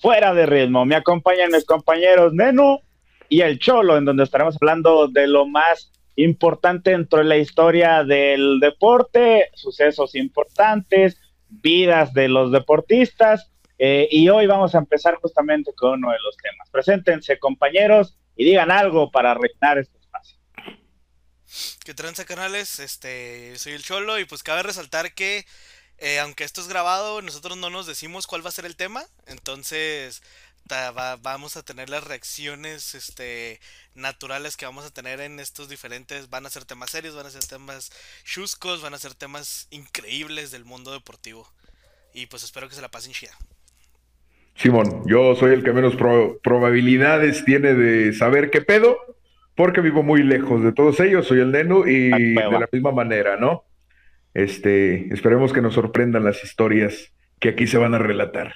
Fuera de Ritmo. Me acompañan mis compañeros Nenu y el Cholo, en donde estaremos hablando de lo más importante dentro de la historia del deporte, sucesos importantes, vidas de los deportistas. eh, y hoy vamos a empezar justamente con uno de los temas. Preséntense, compañeros, y digan algo para reinar este espacio. ¿Qué tranza canales? Este, soy el Cholo y pues cabe resaltar que eh, aunque esto es grabado, nosotros no nos decimos cuál va a ser el tema, entonces ta- va- vamos a tener las reacciones este, naturales que vamos a tener en estos diferentes, van a ser temas serios, van a ser temas chuscos, van a ser temas increíbles del mundo deportivo. Y pues espero que se la pasen chida. Simón, yo soy el que menos pro- probabilidades tiene de saber qué pedo, porque vivo muy lejos de todos ellos, soy el Nenu y Ah, de la misma manera, ¿no? Este, esperemos que nos sorprendan las historias que aquí se van a relatar.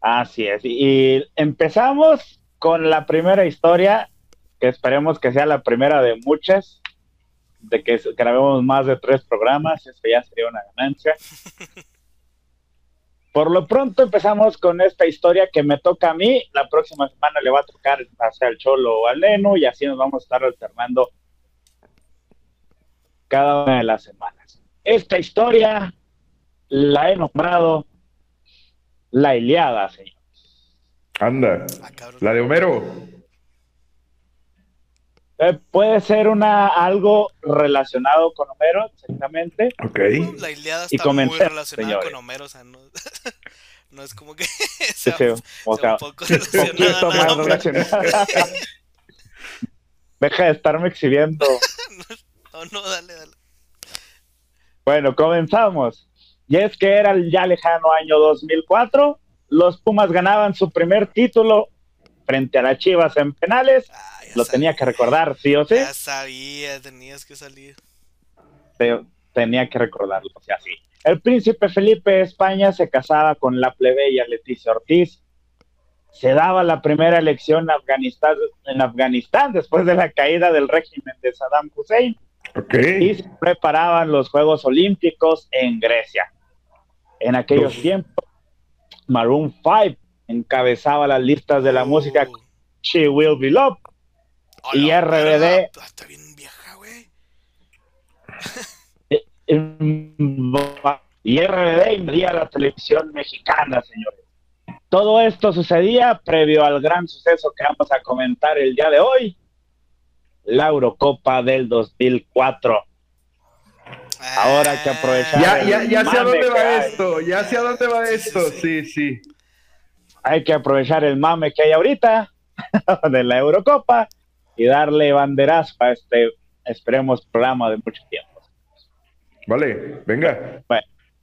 Así es. Y empezamos con la primera historia, que esperemos que sea la primera de muchas, de que grabemos más de tres programas, eso ya sería una ganancia. Por lo pronto empezamos con esta historia que me toca a mí. La próxima semana le va a tocar hacia el Cholo o al Leno y así nos vamos a estar alternando cada una de las semanas. Esta historia la he nombrado La Iliada, señor. Anda, Ah, la de Homero. Eh, puede ser una algo relacionado con Homero, exactamente. Ok. La Iliada Y está muy relacionada señores. con Homero, o sea, no, no es como que Sí, sea, sí, o sea sea, un poco un relacionada. poquito más relacionada. Deja de estarme exhibiendo. no, no, dale, dale. Bueno, comenzamos. Y es que era el ya lejano año 2004. Los Pumas ganaban su primer título frente a las Chivas en penales. Ah, Lo tenía que recordar, sí o sí. Ya sabía, tenías que salir. te- tenía que recordarlo, o sea, sí. El príncipe Felipe de España se casaba con la plebeya Leticia Ortiz. Se daba la primera elección en Afganistán, en Afganistán después de la caída del régimen de Saddam Hussein Y se preparaban los Juegos Olímpicos en Grecia. En aquellos Uf. tiempos, Maroon 5 encabezaba las listas de la Uh, música She Will Be Loved. a y RBD. Está bien vieja, güey. y RBD invadía la televisión mexicana, señores. Todo esto sucedía previo al gran suceso que vamos a comentar el día de hoy, la Eurocopa del 2004. Ahora hay que aprovechar Ya, ya, ya sé a dónde va hay. esto, ya sé a dónde va esto. sí. Sí. Hay que aprovechar el mame que hay ahorita de la Eurocopa y darle banderazo a este, esperemos, programa de mucho tiempo. Vale, venga.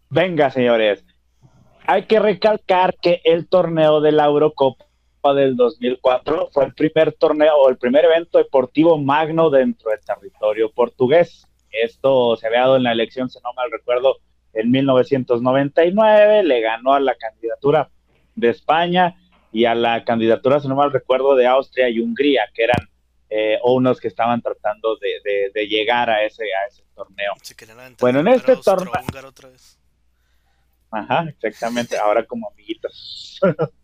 Venga, señores. Hay que recalcar que el torneo de la Eurocopa del 2004 fue el primer torneo o el primer evento deportivo magno dentro del territorio portugués. Esto se había dado en la elección, si no mal recuerdo, en 1999. Le ganó a la candidatura de España y a la candidatura, si no mal recuerdo, de Austria y Hungría, que eran eh, unos que estaban tratando de, de- de llegar a ese, a ese torneo. Se Bueno, en este torneo-. Ajá, exactamente, ahora como amiguitos.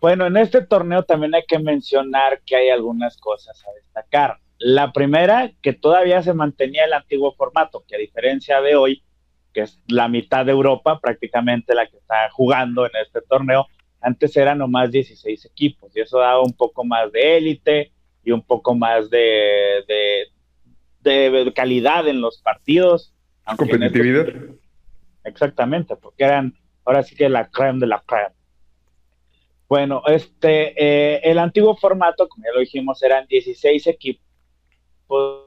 bueno, en este torneo también hay que mencionar que hay algunas cosas a destacar. La primera, que todavía se mantenía el antiguo formato, que a diferencia de hoy, que es la mitad de Europa prácticamente la que está jugando en este torneo, antes eran nomás 16 equipos y eso daba un poco más de élite y un poco más de, de, de calidad en los partidos. estos- Competitividad. Exactamente, porque eran ahora sí que la creme de la creme. Bueno, este, eh, el antiguo formato, como ya lo dijimos, eran 16 equipos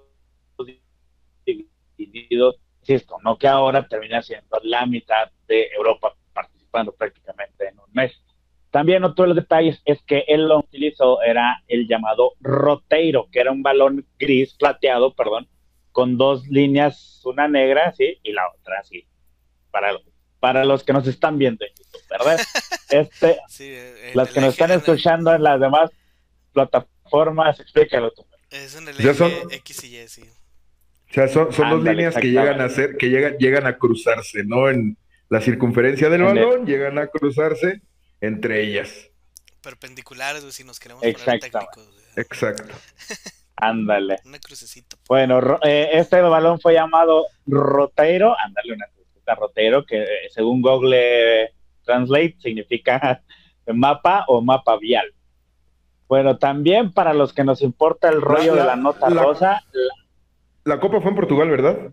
divididos, insisto, no que ahora termina siendo la mitad de Europa participando prácticamente en un mes. También otro de los detalles es que él lo utilizó era el llamado roteiro, que era un balón gris, plateado, perdón, con dos líneas, una negra, sí, y la otra así, para, para los que nos están viendo en YouTube, ¿verdad? Este, Sí, eh, las que nos están escuchando en las demás plataformas, explícalo tú. Es en el Ya son- X y Y, sí. O sea, son, son dos líneas que llegan a ser, que llegan, llegan a cruzarse, ¿no? En la circunferencia del el- balón, llegan a cruzarse entre ellas. Perpendiculares, si nos queremos poner técnicos. Exacto. Ándale. Una crucecita. Bueno, eh, este balón fue llamado roteiro, ándale una roteiro, que eh, según Google Translate significa mapa o mapa vial. Bueno, también para los que nos importa el rollo La- de la nota la- rosa, la- La copa fue en Portugal, ¿verdad?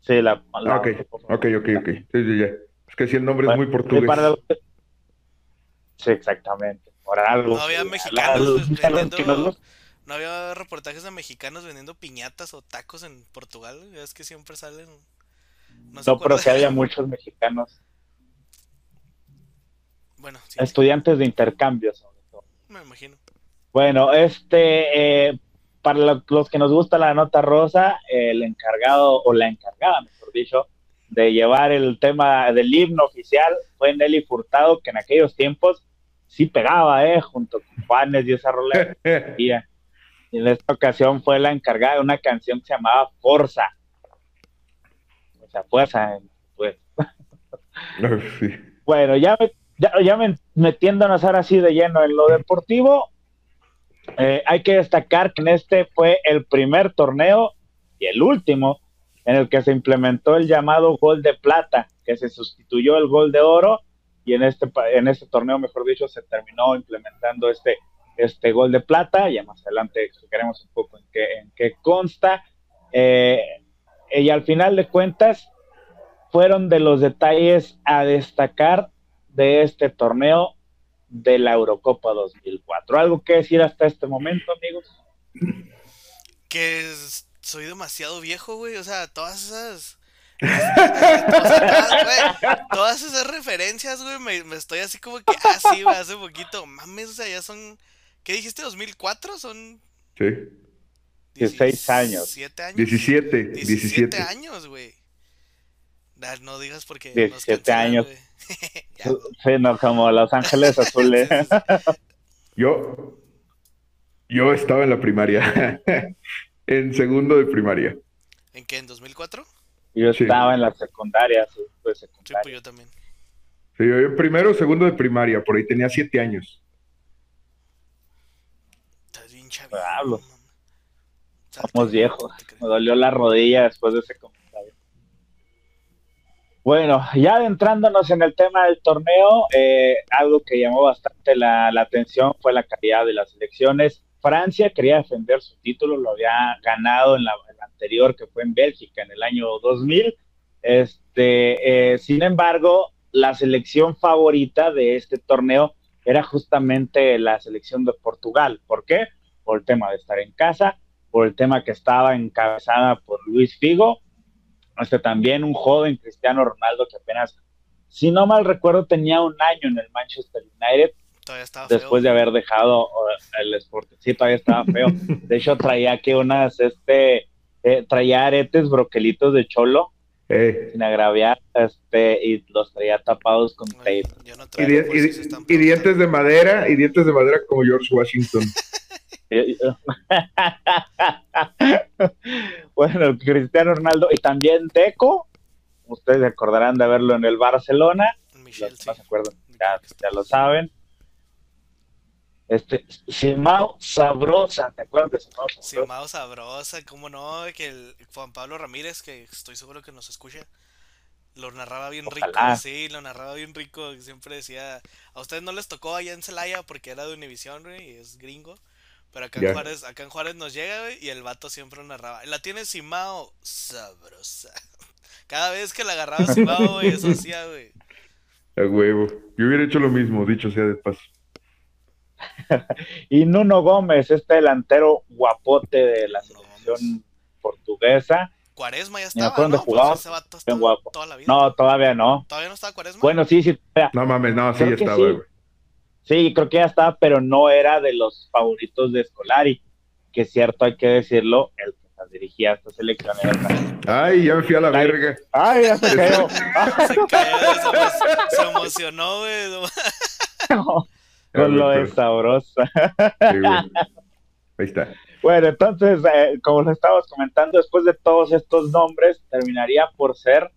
sí, la, la- Ah, ok, ok, ok, ok. Sí, sí, ya. Es que si el nombre Bueno, es muy portugués. para los- Sí, exactamente. Por algo. No había mexicanos vendiendo. nos- No había reportajes de mexicanos vendiendo piñatas o tacos en Portugal. Es que siempre salen. No, pero sí había muchos mexicanos, Bueno, sí, estudiantes de intercambio sobre todo. me imagino. Bueno, este, eh, para lo- los que nos gusta la nota rosa, el encargado, o la encargada, mejor dicho, de llevar el tema del himno oficial fue Nelly Furtado, que en aquellos tiempos sí pegaba, ¿eh? Junto con Juanes y esa rola. Y en esta ocasión fue la encargada de una canción que se llamaba Forza. Fuerza, pues. sí. Bueno, ya, ya, ya me- metiéndonos ahora sí de lleno en lo deportivo, eh, hay que destacar que en este fue el primer torneo y el último en el que se implementó el llamado gol de plata, que se sustituyó el gol de oro y en este, en este torneo, mejor dicho, se terminó implementando este, este gol de plata. Ya más adelante explicaremos un poco en qué, en qué consta. Eh, y al final de cuentas, fueron de los detalles a destacar de este torneo de la Eurocopa 2004. ¿Algo que decir hasta este momento, amigos? Que es- soy demasiado viejo, güey. O sea, todas esas. todas, güey, todas esas referencias, güey, me, me estoy así como que, ah, sí, güey, hace poquito, mames, o sea, ya son, ¿qué dijiste, 2004? Son Sí. 16 años. 17 años. 17, 17 17. años, güey. Nah, No digas porque. nos 17 cancelan, años. Ya. Sí, no, como Los Ángeles Azules. Yo, yo estaba en la primaria, en segundo de primaria. ¿En qué? ¿En 2004? Yo Sí. estaba en la secundaria, sí, pues Sí, pues secundaria. yo también. Sí, yo en primero o segundo de primaria, por ahí tenía siete años. Estás bien chavito. Pablo. no mames. O sea, Somos viejos. Me dolió la rodilla después de ese comentario. Bueno, ya adentrándonos en el tema del torneo, eh, algo que llamó bastante la, la atención fue la calidad de las elecciones. Francia quería defender su título, lo había ganado en la, en la anterior, que fue en Bélgica en el año 2000. Este, eh, sin embargo, la selección favorita de este torneo era justamente la selección de Portugal. ¿Por qué? Por el tema de estar en casa, por el tema que estaba encabezada por Luis Figo, este también un joven Cristiano Ronaldo que apenas, si no mal recuerdo, tenía un año en el Manchester United Todavía estaba después de feo. haber dejado uh, el Sport. Sí, todavía estaba feo. De hecho, traía aquí unas, este, eh, traía aretes broquelitos de cholo, Eh, sin agraviar, este, y los traía tapados con tape. yo no y, di- y y dientes de madera, y dientes de madera como George Washington. bueno, Cristiano Ronaldo y también Deco, ustedes recordarán de verlo en el Barcelona, preguntando. Michelle, los sí. que no se acuerdan, ya, ya lo saben. Este, Simao Sabrosa, ¿te acuerdas de Simao Sabrosa? Simao Sabrosa, cómo no, que el Juan Pablo Ramírez, que estoy seguro que nos escucha, lo narraba bien rico, sí, lo narraba bien rico, siempre decía, a ustedes no les tocó allá en Celaya porque era de Univisión, güey, y es gringo, pero acá en. Juárez, acá en Juárez nos llega, güey, y el vato siempre narraba, la tiene Simao Sabrosa, cada vez que la agarraba Simao, güey, eso hacía, güey, A huevo. Yo hubiera hecho lo mismo, dicho sea de paso. Y Nuno Gómez, este delantero guapote de la Nuno selección portuguesa. Cuaresma ya estaba, ¿no? dónde jugaba, Pues ese vato estaba guapo. toda la vida, No, todavía no. ¿todavía no estaba Cuaresma? Bueno, sí, sí. todavía. No mames, no, sí Creo estaba, güey. Sí, creo que ya estaba, pero no era de los favoritos de Scolari, que es cierto, hay que decirlo, el que dirigía esta selección era Ay, ya me fui a la verga. Ay, ya se cayó. se cayó, se, emocionó, güey. con lo de sabrosa. Ahí está. Bueno, entonces, eh, como lo estábamos comentando, después de todos estos nombres, terminaría por ser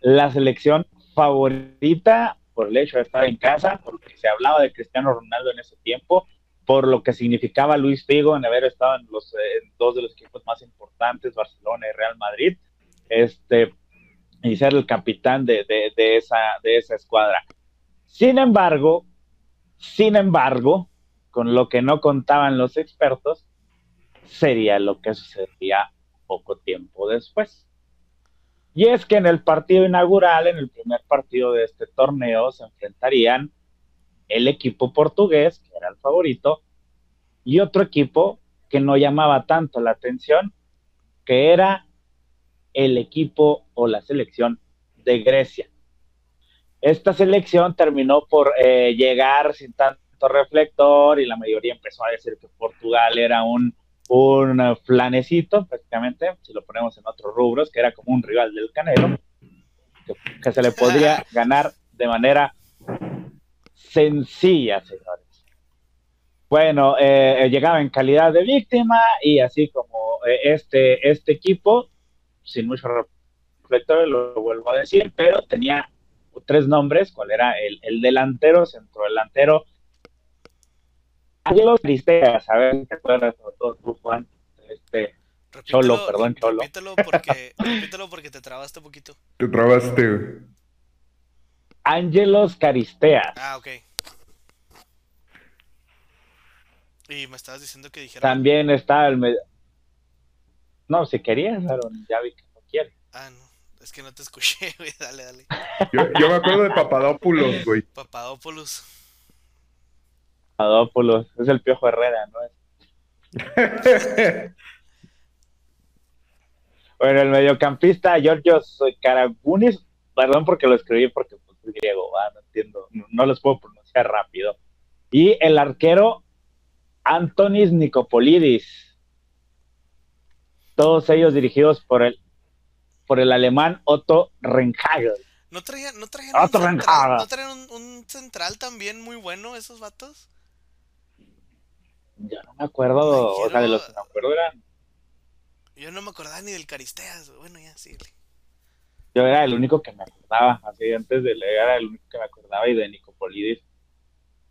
la selección favorita por el hecho de estar en casa, porque se hablaba de Cristiano Ronaldo en ese tiempo, por lo que significaba Luis Figo en haber estado en los dos de los equipos más importantes, Barcelona y Real Madrid, este, y ser el capitán de, de, esa, de esa escuadra. Sin embargo, sin embargo, con lo que no contaban los expertos, sería lo que sucedería poco tiempo después. Y es que en el partido inaugural, en el primer partido de este torneo, se enfrentarían el equipo portugués, que era el favorito, y otro equipo que no llamaba tanto la atención, que era el equipo o la selección de Grecia. Esta selección terminó por eh, llegar sin tanto reflector y la mayoría empezó a decir que Portugal era un, un flanecito, prácticamente, si lo ponemos en otros rubros, que era como un rival del Canelo, que, se le podría ganar de manera sencilla, señores. Bueno, eh, llegaba en calidad de víctima y así como eh, este, este equipo, sin mucho reflector, lo vuelvo a decir, pero tenía tres nombres, ¿cuál era? El, el delantero, centro delantero, Ángelo Cristeas, a ver, ¿te acuerdas todo tú, Juan? Este, Cholo, perdón, Cholo. Repítelo porque, repítelo porque te trabaste un poquito. Te trabaste. Ángelos Caristeas. Ah, ok. Y me estabas diciendo que dijera. También está el medio. No, si querías, Aaron, ya vi que no quiere. Ah, no. Es que no te escuché, güey. Dale, dale. Yo, yo me acuerdo de Papadopoulos, güey. Papadopoulos. Papadopoulos. Es el Piojo Herrera, ¿no? bueno, el mediocampista Georgios Karagunis, perdón porque lo escribí porque pues, es griego, no entiendo, no, no los puedo pronunciar rápido. Y el arquero Antonis Nicopolidis. Todos ellos dirigidos por el, por el alemán Otto Rehhagel. ¿No traían, no traían, un, central, ¿no traían un, central también muy bueno esos vatos? Yo no me acuerdo, o sea, de los que me acuerdo eran... Yo no me acordaba ni del Caristeas, bueno, ya, sí. Yo era el único que me acordaba, así antes de leer era el único que me acordaba y de Nicopolidis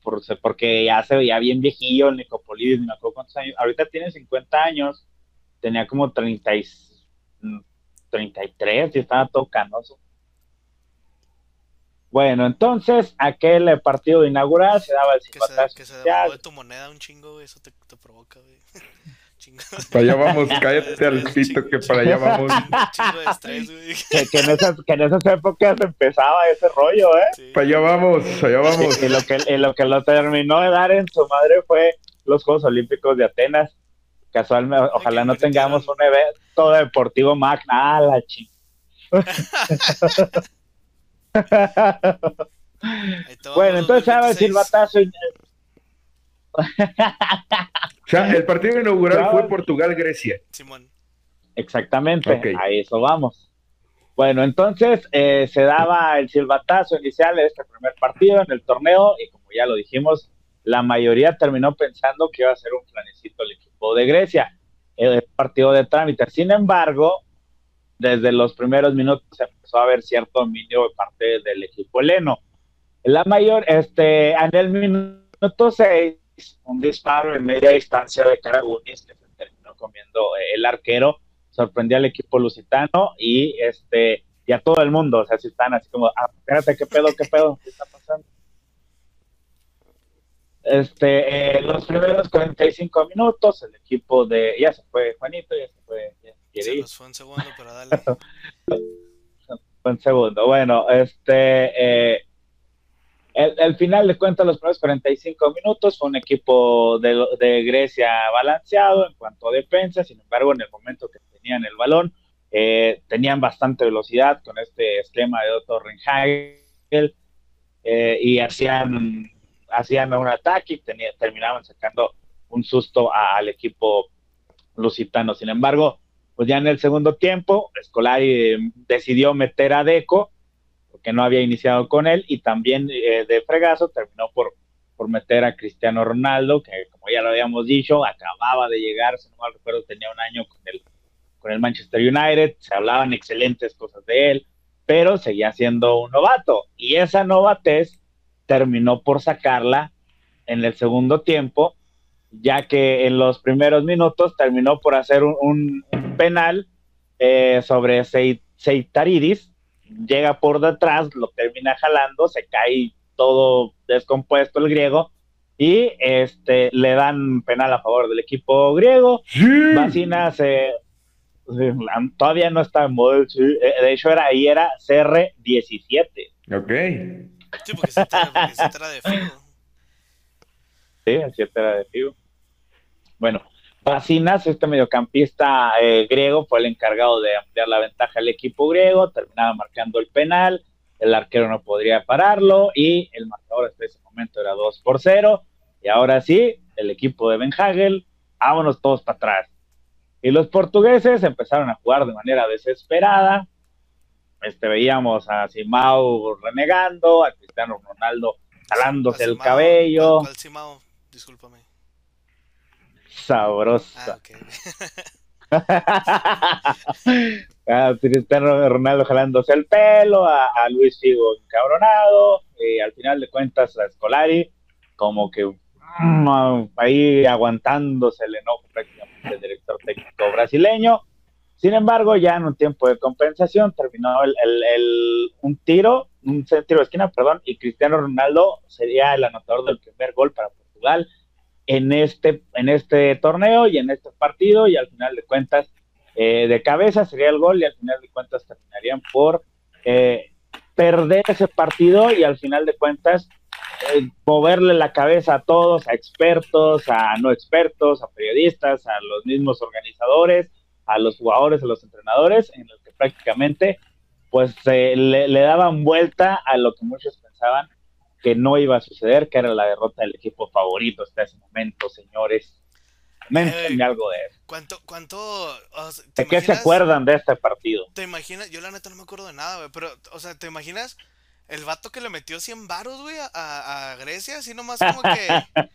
por, porque ya se veía bien viejillo el Nicopolidis, me acuerdo cuántos años, ahorita tiene 50 años, tenía como 30 y, 33 y estaba todo canoso. Bueno, entonces, aquel partido inaugural se daba el silbatazo. Que se, que se de tu moneda un chingo, eso te, te provoca, güey. Para allá vamos, cállate al pito que para allá vamos. que, en esas, que en esas épocas empezaba ese rollo, ¿eh? Para allá vamos, allá vamos. Y, lo que, lo que lo terminó de dar en su madre fue los Juegos Olímpicos de Atenas. Casualmente, ojalá no tengamos un evento deportivo magna, ah, la ching. Bueno, entonces ahora el silbatazo o sea, el partido inaugural fue Portugal-Grecia. Simón. Exactamente, a eso vamos. Bueno, entonces eh, se daba el silbatazo inicial de este primer partido en el torneo y como ya lo dijimos, la mayoría terminó pensando que iba a ser un planecito el equipo de Grecia, el partido de trámite. Sin embargo, desde los primeros minutos se empezó a ver cierto dominio de parte del equipo heleno. La mayor, este, en el minuto 6, un disparo en media distancia de Caragunis que se terminó comiendo eh, el arquero, sorprendió al equipo lusitano y este y a todo el mundo, o sea, si están así como, ah, espérate, qué pedo, qué pedo, qué está pasando. Este, eh, los primeros 45 minutos, el equipo de, ya se fue Juanito, ya se fue, se nos fue un segundo, pero dale. un segundo, bueno, este, eh, el, final de cuenta, los primeros 45 minutos fue un equipo de, Grecia balanceado en cuanto a defensa, sin embargo, en el momento que tenían el balón, eh, tenían bastante velocidad con este esquema de Otto Rehagel eh, y hacían hacían un ataque y terminaban sacando un susto al equipo lusitano. Sin embargo, pues ya en el segundo tiempo, Scolari eh, decidió meter a Deco, porque no había iniciado con él, y también eh, de fregazo terminó por, por meter a Cristiano Ronaldo, que como ya lo habíamos dicho, acababa de llegar, si no mal recuerdo, tenía un año con el, con el Manchester United, se hablaban excelentes cosas de él, pero seguía siendo un novato, y esa novatez terminó por sacarla en el segundo tiempo, ya que en los primeros minutos terminó por hacer un, penal eh, sobre Seitaridis, llega por detrás, lo termina jalando, se cae todo descompuesto el griego y este le dan penal a favor del equipo griego. Sí. se todavía no está en modo, eh, de hecho era ahí era CR17. Ok. Sí, porque se era de Figo. Sí, el 7 era de Figo. Bueno, Bacinas, este mediocampista eh, griego, fue el encargado de ampliar la ventaja al equipo griego, terminaba marcando el penal, el arquero no podría pararlo y el marcador hasta ese momento era 2 por 0. Y ahora sí, el equipo de Ben Hagel, vámonos todos para atrás. Y los portugueses empezaron a jugar de manera desesperada, este, veíamos a Simao renegando, a Cristiano Ronaldo jalándose el cabello. ¿Cuál Simao? Discúlpame. Sabrosa. Ah, a Cristiano Ronaldo jalándose el pelo, a, Luis Figo encabronado, y al final de cuentas a Scolari como que mm, ahí aguantándose el enojo prácticamente del director técnico brasileño. Sin embargo, ya en un tiempo de compensación terminó el, un tiro, un tiro de esquina, perdón, y Cristiano Ronaldo sería el anotador del primer gol para Portugal en este, en este torneo y en este partido, y al final de cuentas, eh, de cabeza sería el gol, y al final de cuentas terminarían por eh, perder ese partido, y al final de cuentas eh, moverle la cabeza a todos, a expertos, a no expertos, a periodistas, a los mismos organizadores a los jugadores, a los entrenadores, en los que prácticamente pues le, daban vuelta a lo que muchos pensaban que no iba a suceder, que era la derrota del equipo favorito hasta ese momento, señores. Algo de eso. ¿Cuánto, cuánto, ¿De qué se acuerdan de este partido? ¿Te imaginas? Yo la neta no me acuerdo de nada, güey, pero, o sea, ¿te imaginas el vato que le metió 100 varos, güey, a, a Grecia? Así nomás como que...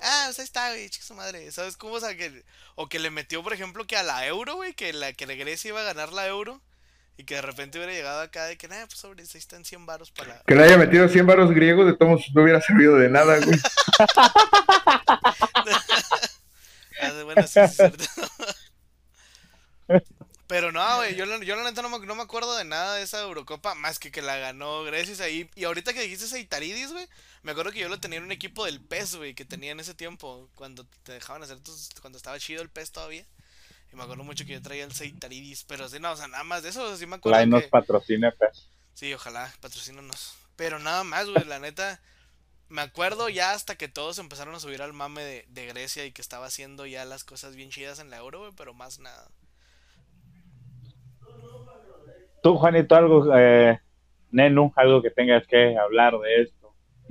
ah, o sea, está, güey, chica su madre. ¿Sabes cómo? O sea, que, o que le metió, por ejemplo, que a la euro, güey, que la que Grecia iba a ganar la euro. Y que de repente hubiera llegado acá de que, nada, pues sobre, ahí están 100 varos para Que le haya metido 100 varos griegos, de todos no hubiera servido de nada, güey. ah, bueno, sí, cierto. Pero no, güey, yo, yo la neta no me, no me, acuerdo de nada de esa Eurocopa, más que que la ganó Grecia ahí. Y ahorita que dijiste ese Itaridis, güey, me acuerdo que yo lo tenía en un equipo del PES, güey, que tenía en ese tiempo, cuando te dejaban hacer tus, cuando estaba chido el PES todavía. Y me acuerdo mucho que yo traía el Seitaridis, pero sí, no, o sea, nada más de eso, sí me acuerdo. La nos patrocina PES. Sí, ojalá, patrocínanos. Pero nada más, güey, la neta, me acuerdo ya hasta que todos empezaron a subir al mame de, de Grecia y que estaba haciendo ya las cosas bien chidas en la Euro, güey, pero más nada. Tú, Juanito, algo, eh, Nenu, algo que tengas que hablar de esto.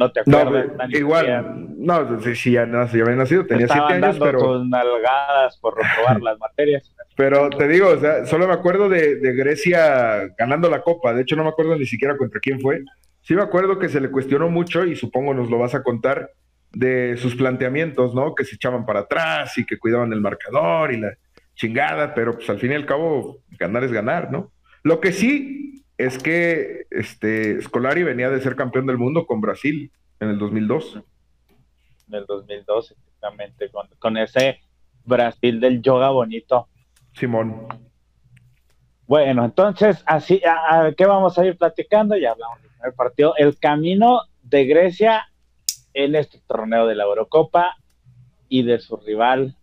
No te acuerdas. igual, no, sí, ya, no, ya había nacido, tenía siete años, pero. nalgadas por reprobar las materias. Pero te digo, o sea, solo me acuerdo de, de, Grecia ganando la copa. De hecho, no me acuerdo ni siquiera contra quién fue. Sí me acuerdo que se le cuestionó mucho, y supongo nos lo vas a contar, de sus planteamientos, ¿no? Que se echaban para atrás y que cuidaban el marcador y la chingada, pero pues al fin y al cabo, ganar es ganar, ¿no? Lo que sí es que este Scolari venía de ser campeón del mundo con Brasil en el 2002. En el 2002, exactamente, con, ese Brasil del yoga bonito. Simón. Bueno, entonces, así, a, qué vamos a ir platicando? Ya hablamos del primer partido. El camino de Grecia en este torneo de la Eurocopa y de su rival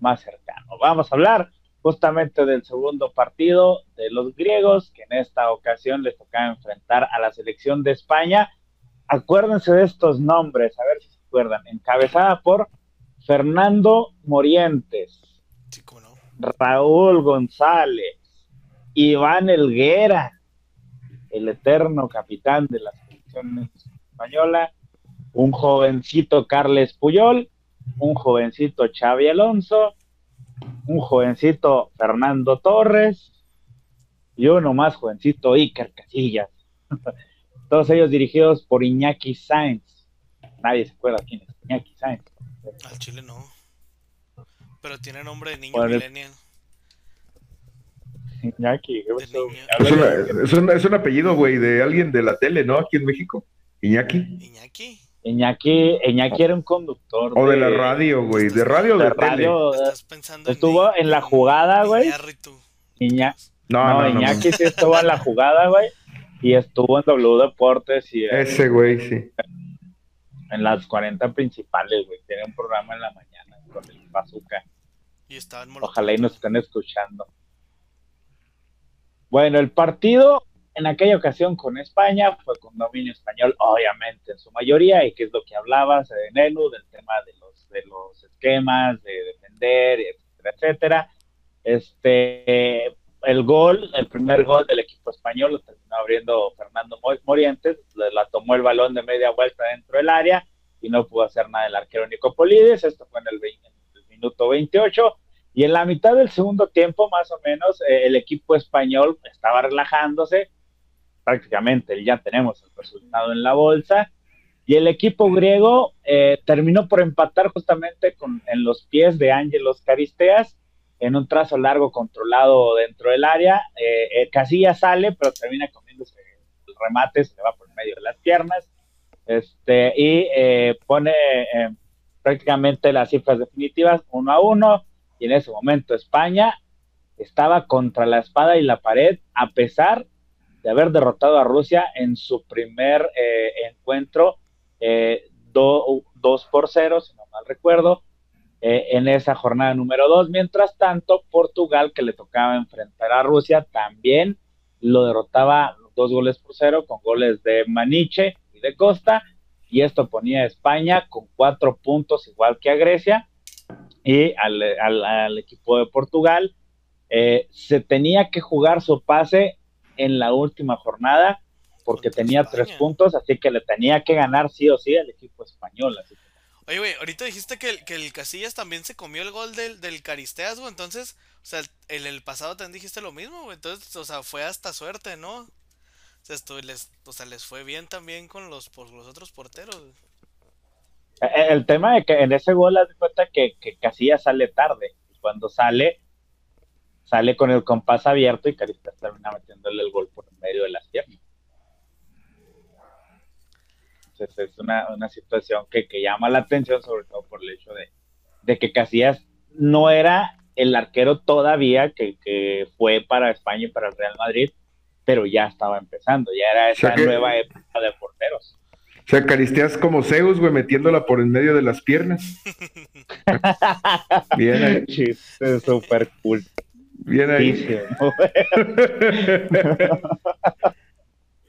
más cercano. Vamos a hablar justamente del segundo partido de los griegos, que en esta ocasión les tocaba enfrentar a la selección de España. Acuérdense de estos nombres, a ver si se acuerdan. Encabezada por Fernando Morientes, Raúl González, Iván Elguera, el eterno capitán de la selección española, un jovencito Carles Puyol, un jovencito Xavi Alonso, un jovencito Fernando Torres y uno más jovencito Iker Casillas. Todos ellos dirigidos por Iñaki Sainz. Nadie se acuerda quién es Iñaki Sainz. Al Chile no. Pero tiene nombre de niño millennial. Iñaki, es, un, es un apellido, güey, de alguien de la tele, ¿no? Aquí en México. Iñaki. Iñaki. Iñaki, Iñaki era un conductor. O de, la radio, güey. De radio o de, radio. estuvo en, la jugada, güey. Iña... No, no, Iñaki sí estuvo en la jugada, güey. Y estuvo en W Deportes. Y Ese, güey, sí. En las 40 principales, güey. Tiene un programa en la mañana con el Bazooka. Y Ojalá y nos estén escuchando. Bueno, el partido en aquella ocasión con España fue con dominio español, obviamente, en su mayoría, y que es lo que hablabas, de Nelu, del tema de los, de los esquemas, de defender, etcétera, etcétera. Este, el gol, el primer gol del equipo español lo terminó abriendo Fernando Morientes, la tomó el balón de media vuelta dentro del área y no pudo hacer nada el arquero Nico Polides, esto fue en el, en el minuto 28, y en la mitad del segundo tiempo, más o menos, eh, el equipo español estaba relajándose, prácticamente ya tenemos el resultado en la bolsa. Y el equipo griego eh, terminó por empatar justamente en los pies de Ángelos Caristeas en un trazo largo controlado dentro del área. Eh, eh Casilla sale, pero termina comiéndose el remate, se le va por medio de las piernas. Este, y eh, pone prácticamente las cifras definitivas uno a uno. Y en ese momento España estaba contra la espada y la pared, a pesar de haber derrotado a Rusia en su primer eh, encuentro, eh, 2 por 0, si no mal recuerdo, eh, en esa jornada número 2. Mientras tanto, Portugal, que le tocaba enfrentar a Rusia, también lo derrotaba dos goles por cero, con goles de Maniche y de Costa, y esto ponía a España con cuatro puntos, igual que a Grecia, y al, al equipo de Portugal. Eh, se tenía que jugar su pase en la última jornada porque tenía tres puntos, así que le tenía que ganar sí o sí al equipo español. Oye, güey, ahorita dijiste que el, que el Casillas también se comió el gol del, del Caristeas, güey, entonces, o sea, el, el pasado también dijiste lo mismo, güey, entonces, o sea, fue hasta suerte, ¿no? O sea, esto, les, o sea, les fue bien también con los, por los otros porteros. El, el tema de que en ese gol, haz de cuenta que, que Casillas sale tarde, cuando sale, sale con el compás abierto y Caristas termina metiéndole el gol por medio de las piernas. Entonces es una, situación que, llama la atención, sobre todo por el hecho de, que Casillas no era el arquero todavía que, fue para España y para el Real Madrid, pero ya estaba empezando, ya era esa nueva época de porteros. O sea, Caristeas como Zeus, güey, metiéndola por el medio de las piernas. Bien. Chiste súper cool. Bien ahí.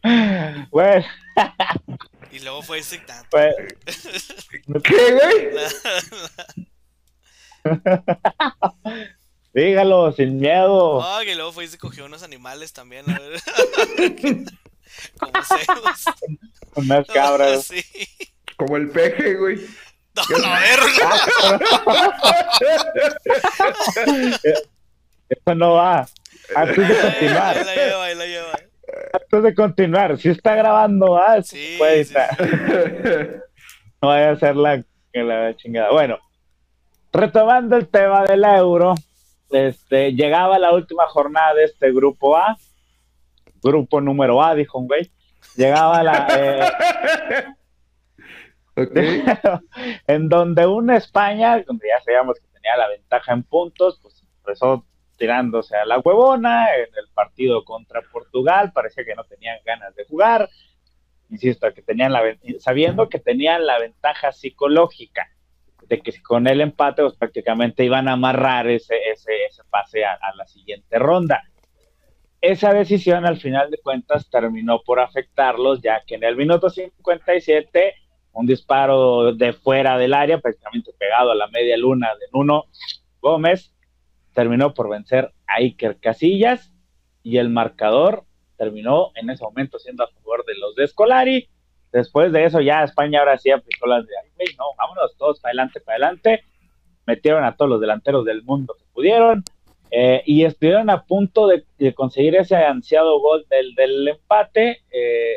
bueno. Y luego fue ese pues, ¿Qué, güey? Dígalo, sin miedo. No, que luego fue y se cogió unos animales también. A ver. Como celos. Unas cabras. Sí. Como el peje, güey. No, la verga. Eso no va. Antes de continuar. la lleva, la lleva. Antes de continuar, si está grabando, ah, sí, puede estar. no vaya a ser la, la chingada. Bueno, retomando el tema del euro, este, llegaba la última jornada de este grupo A, grupo número A, dijo un güey. Llegaba la. Eh, en donde una España, donde ya sabíamos que tenía la ventaja en puntos, pues empezó tirándose a la huevona en el partido contra Portugal, parecía que no tenían ganas de jugar, insisto, que tenían la sabiendo que tenían la ventaja psicológica de que con el empate pues prácticamente iban a amarrar ese, ese, ese pase a, la siguiente ronda. Esa decisión al final de cuentas terminó por afectarlos, ya que en el minuto 57 un disparo de fuera del área, prácticamente pegado a la media luna de Nuno Gómez, terminó por vencer a Iker Casillas y el marcador terminó en ese momento siendo a favor de los de Scolari Después de eso, ya España ahora sí aplicó las de, güey, no, vámonos todos para adelante, para adelante. Metieron a todos los delanteros del mundo que pudieron. Eh, y estuvieron a punto de, conseguir ese ansiado gol del, del empate. Eh,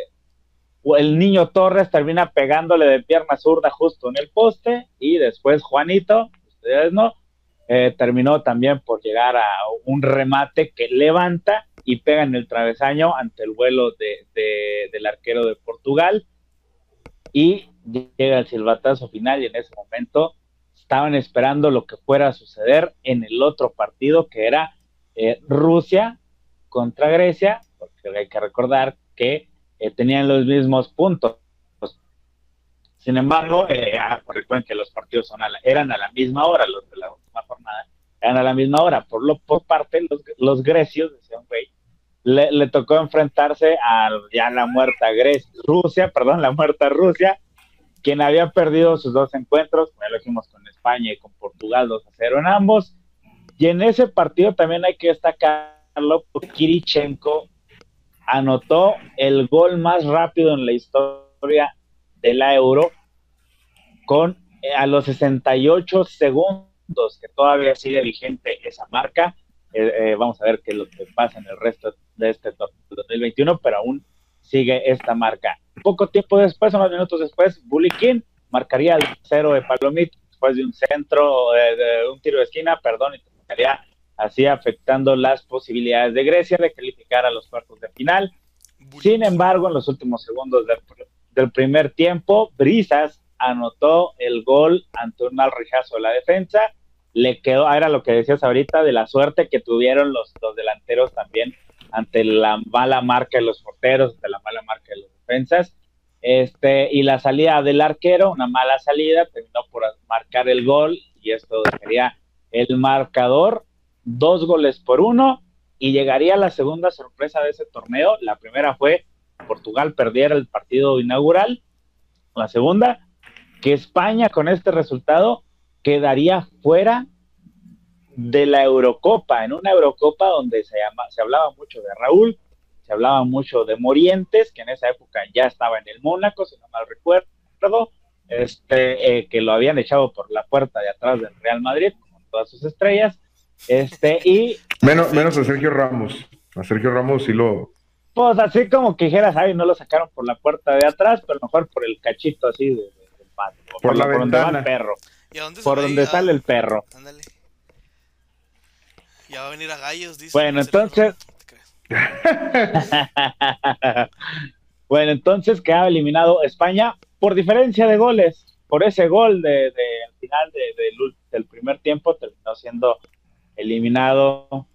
el niño Torres termina pegándole de pierna zurda justo en el poste. Y después Juanito, ustedes no, eh, terminó también por llegar a un remate que levanta y pega en el travesaño ante el vuelo de, del arquero de Portugal y llega el silbatazo final y en ese momento estaban esperando lo que fuera a suceder en el otro partido que era eh, Rusia contra Grecia, porque hay que recordar que eh, tenían los mismos puntos. Sin embargo, eh, ah, recuerden que los partidos son eran a la misma hora, los de la jornada, eran a la misma hora. Por lo por parte, los, los grecios, decía un rey, le, tocó enfrentarse a ya la muerta Grecia, Rusia, perdón, la muerta Rusia, quien había perdido sus dos encuentros, como ya lo dijimos con España y con Portugal 2 a 0 en ambos. Y en ese partido también hay que destacarlo, porque Kirichenko anotó el gol más rápido en la historia de la Euro con eh, a los 68 segundos que todavía sigue vigente esa marca. Eh, eh, vamos a ver qué es lo que pasa en el resto de este 2021, pero aún sigue esta marca. Poco tiempo después, unos minutos después, Bulikin marcaría el cero de Palomit después de un centro, de un tiro de esquina, perdón, y terminaría así afectando las posibilidades de Grecia de calificar a los cuartos de final. Sin embargo, en los últimos segundos del, primer tiempo, Brisas anotó el gol ante un mal rechazo de la defensa. Le quedó, era lo que decías ahorita, de la suerte que tuvieron los, los delanteros también ante la mala marca de los porteros, ante la mala marca de las defensas. Este, y la salida del arquero, una mala salida, terminó por marcar el gol y esto sería el marcador, dos goles por uno y llegaría la segunda sorpresa de ese torneo. La primera fue Portugal perdiera el partido inaugural. La segunda, que España con este resultado quedaría fuera de la Eurocopa, en una Eurocopa donde se, llama, se hablaba mucho de Raúl, se hablaba mucho de Morientes, que en esa época ya estaba en el Mónaco, si no mal recuerdo, este, eh, que lo habían echado por la puerta de atrás del Real Madrid, con todas sus estrellas, este, y... Menos, menos a Sergio Ramos, a Sergio Ramos sí lo... Pues así como que dijeras, ay, no lo sacaron por la puerta de atrás, pero mejor por el cachito así de, por, la ventana. Donde el perro. por donde sale el perro. Ándale. Ya va a venir a gallos, dice. Bueno, entonces. bueno, entonces quedaba eliminado España por diferencia de goles. Por ese gol de, de final del primer tiempo terminó siendo eliminado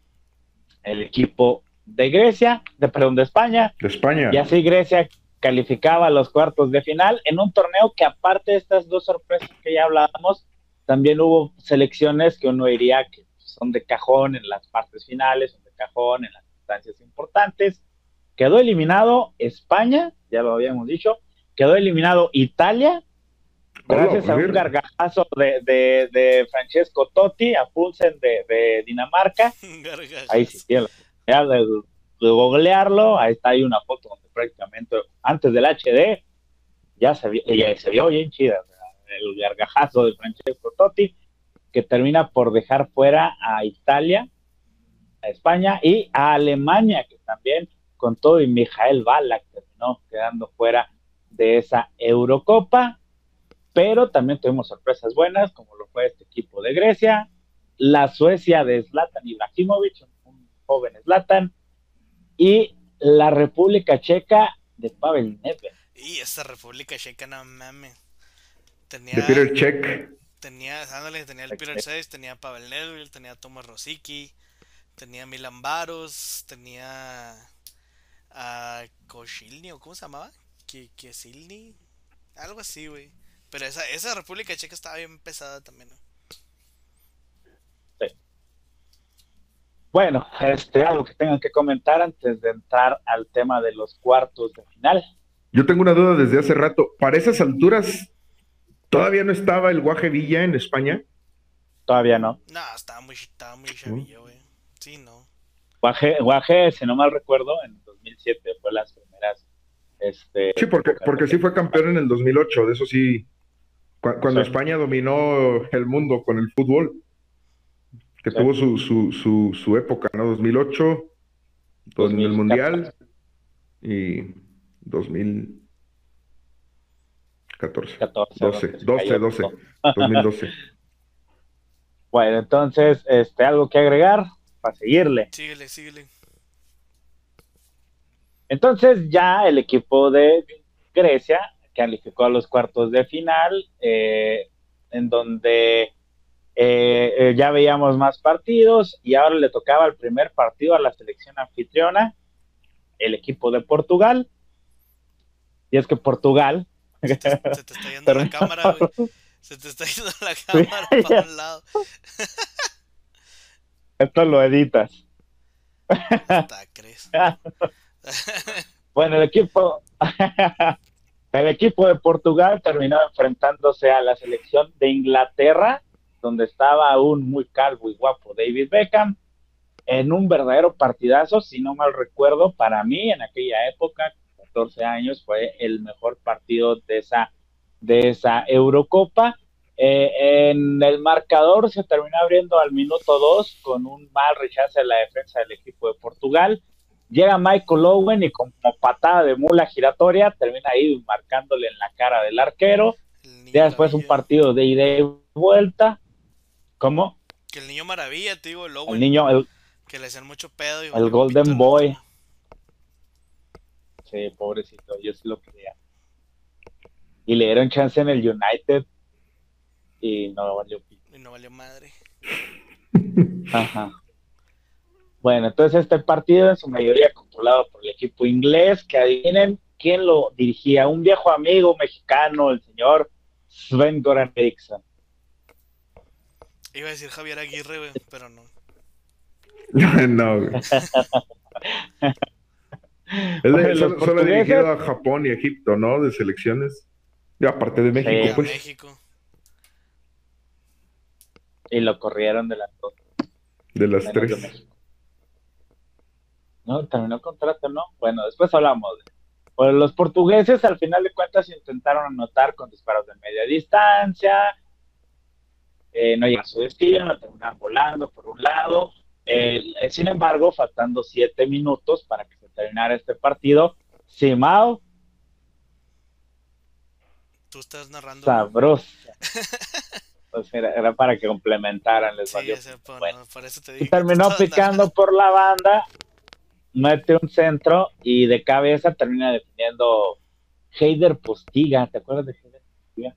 el equipo de Grecia, de perdón, de España. De España. Y así Grecia calificaba a los cuartos de final en un torneo que aparte de estas dos sorpresas que ya hablábamos, también hubo selecciones que uno diría que son de cajón en las partes finales, son de cajón en las instancias importantes. Quedó eliminado España, ya lo habíamos dicho, quedó eliminado Italia, gracias a un gargajazo de, de, Francesco Totti a Pulsen de, Dinamarca. Ahí sí, de, de googlearlo, ahí está, hay una foto donde prácticamente antes del HD ya se vio, ya se vio bien chida, el gargajazo de Francesco Totti que termina por dejar fuera a Italia, a España y a Alemania, que también con todo y Mijael Balak terminó quedando fuera de esa Eurocopa, pero también tuvimos sorpresas buenas, como lo fue este equipo de Grecia, la Suecia de Zlatan Ibrahimovic, un joven Zlatan, y la República Checa de Pavel Nedved. Y esa República Checa, no mames. Tenía... De Peter Check tenía, tenía el Peter 6, tenía Pavel Nedved, tenía Tomas Rosicki, tenía Milan Baros, tenía a Koshilny, o cómo se llamaba, Kiesilny, algo así, güey. Pero esa, esa República Checa estaba bien pesada también, Sí. Bueno, este, algo que tengan que comentar antes de entrar al tema de los cuartos de final. Yo tengo una duda desde hace rato. Para esas alturas, ¿Todavía no estaba el Guaje Villa en España? Todavía no. No, estaba muy, estaba muy chavillo, güey. Sí, no. Guaje, Guaje, si no mal recuerdo, en 2007 fue las primeras Este, sí, porque, porque sí fue campeón en el 2008, de eso sí, cuando España dominó el mundo con el fútbol, que tuvo su, su, su, su, época, ¿no? 2008, en el Mundial y 2014. 14, 12, 12, 12, 2012. Bueno, entonces, este, algo que agregar para seguirle. Síguele, síguele. Entonces ya el equipo de Grecia calificó a los cuartos de final, eh, en donde eh, eh, ya veíamos más partidos y ahora le tocaba el primer partido a la selección anfitriona, el equipo de Portugal. Y es que Portugal... Se te, está yendo la cámara, Se te está yendo la cámara para un lado. Esto lo editas. crees? bueno, el equipo... El equipo de Portugal terminó enfrentándose a la selección de Inglaterra, donde estaba aún muy calvo y guapo David Beckham, en un verdadero partidazo, si no mal recuerdo, para mí en aquella época, 14 años, fue el mejor partido de esa, de esa Eurocopa. Eh, en el marcador se terminó abriendo al minuto 2 con un mal rechazo de la defensa del equipo de Portugal Llega Michael Owen y como patada de mula giratoria termina ahí marcándole en la cara del arquero. Ya después un partido de ida y vuelta. ¿Cómo? Que el niño maravilla, te digo, el Owen. El niño, el, que le hacían mucho pedo. Y el Golden Boy. Sí, pobrecito, yo sí lo quería. Y le dieron chance en el United y no valió Y no valió madre. Ajá. Bueno, entonces este partido en su mayoría controlado por el equipo inglés, que adivinen quién lo dirigía, un viejo amigo mexicano, el señor Sven Goran Eriksson. Iba a decir Javier Aguirre, pero no. no, güey. solo, ha dirigido a Japón y Egipto, ¿no? De selecciones. Y aparte de México, pues. México. Y lo corrieron de las dos. De las tres. ¿no? Terminó contrato, ¿no? Bueno, después hablamos. Pues los portugueses al final de cuentas intentaron anotar con disparos de media distancia, eh, no llegan a su destino, terminaron volando por un lado. Eh, sin embargo, faltando siete minutos para que se terminara este partido, Simao. Tú estás narrando. Sabroso. pues era, para que complementaran. Les sí, bueno, y terminó picando por la banda mete un centro y de cabeza termina defendiendo Heider Postiga. ¿Te acuerdas de Heider Postiga?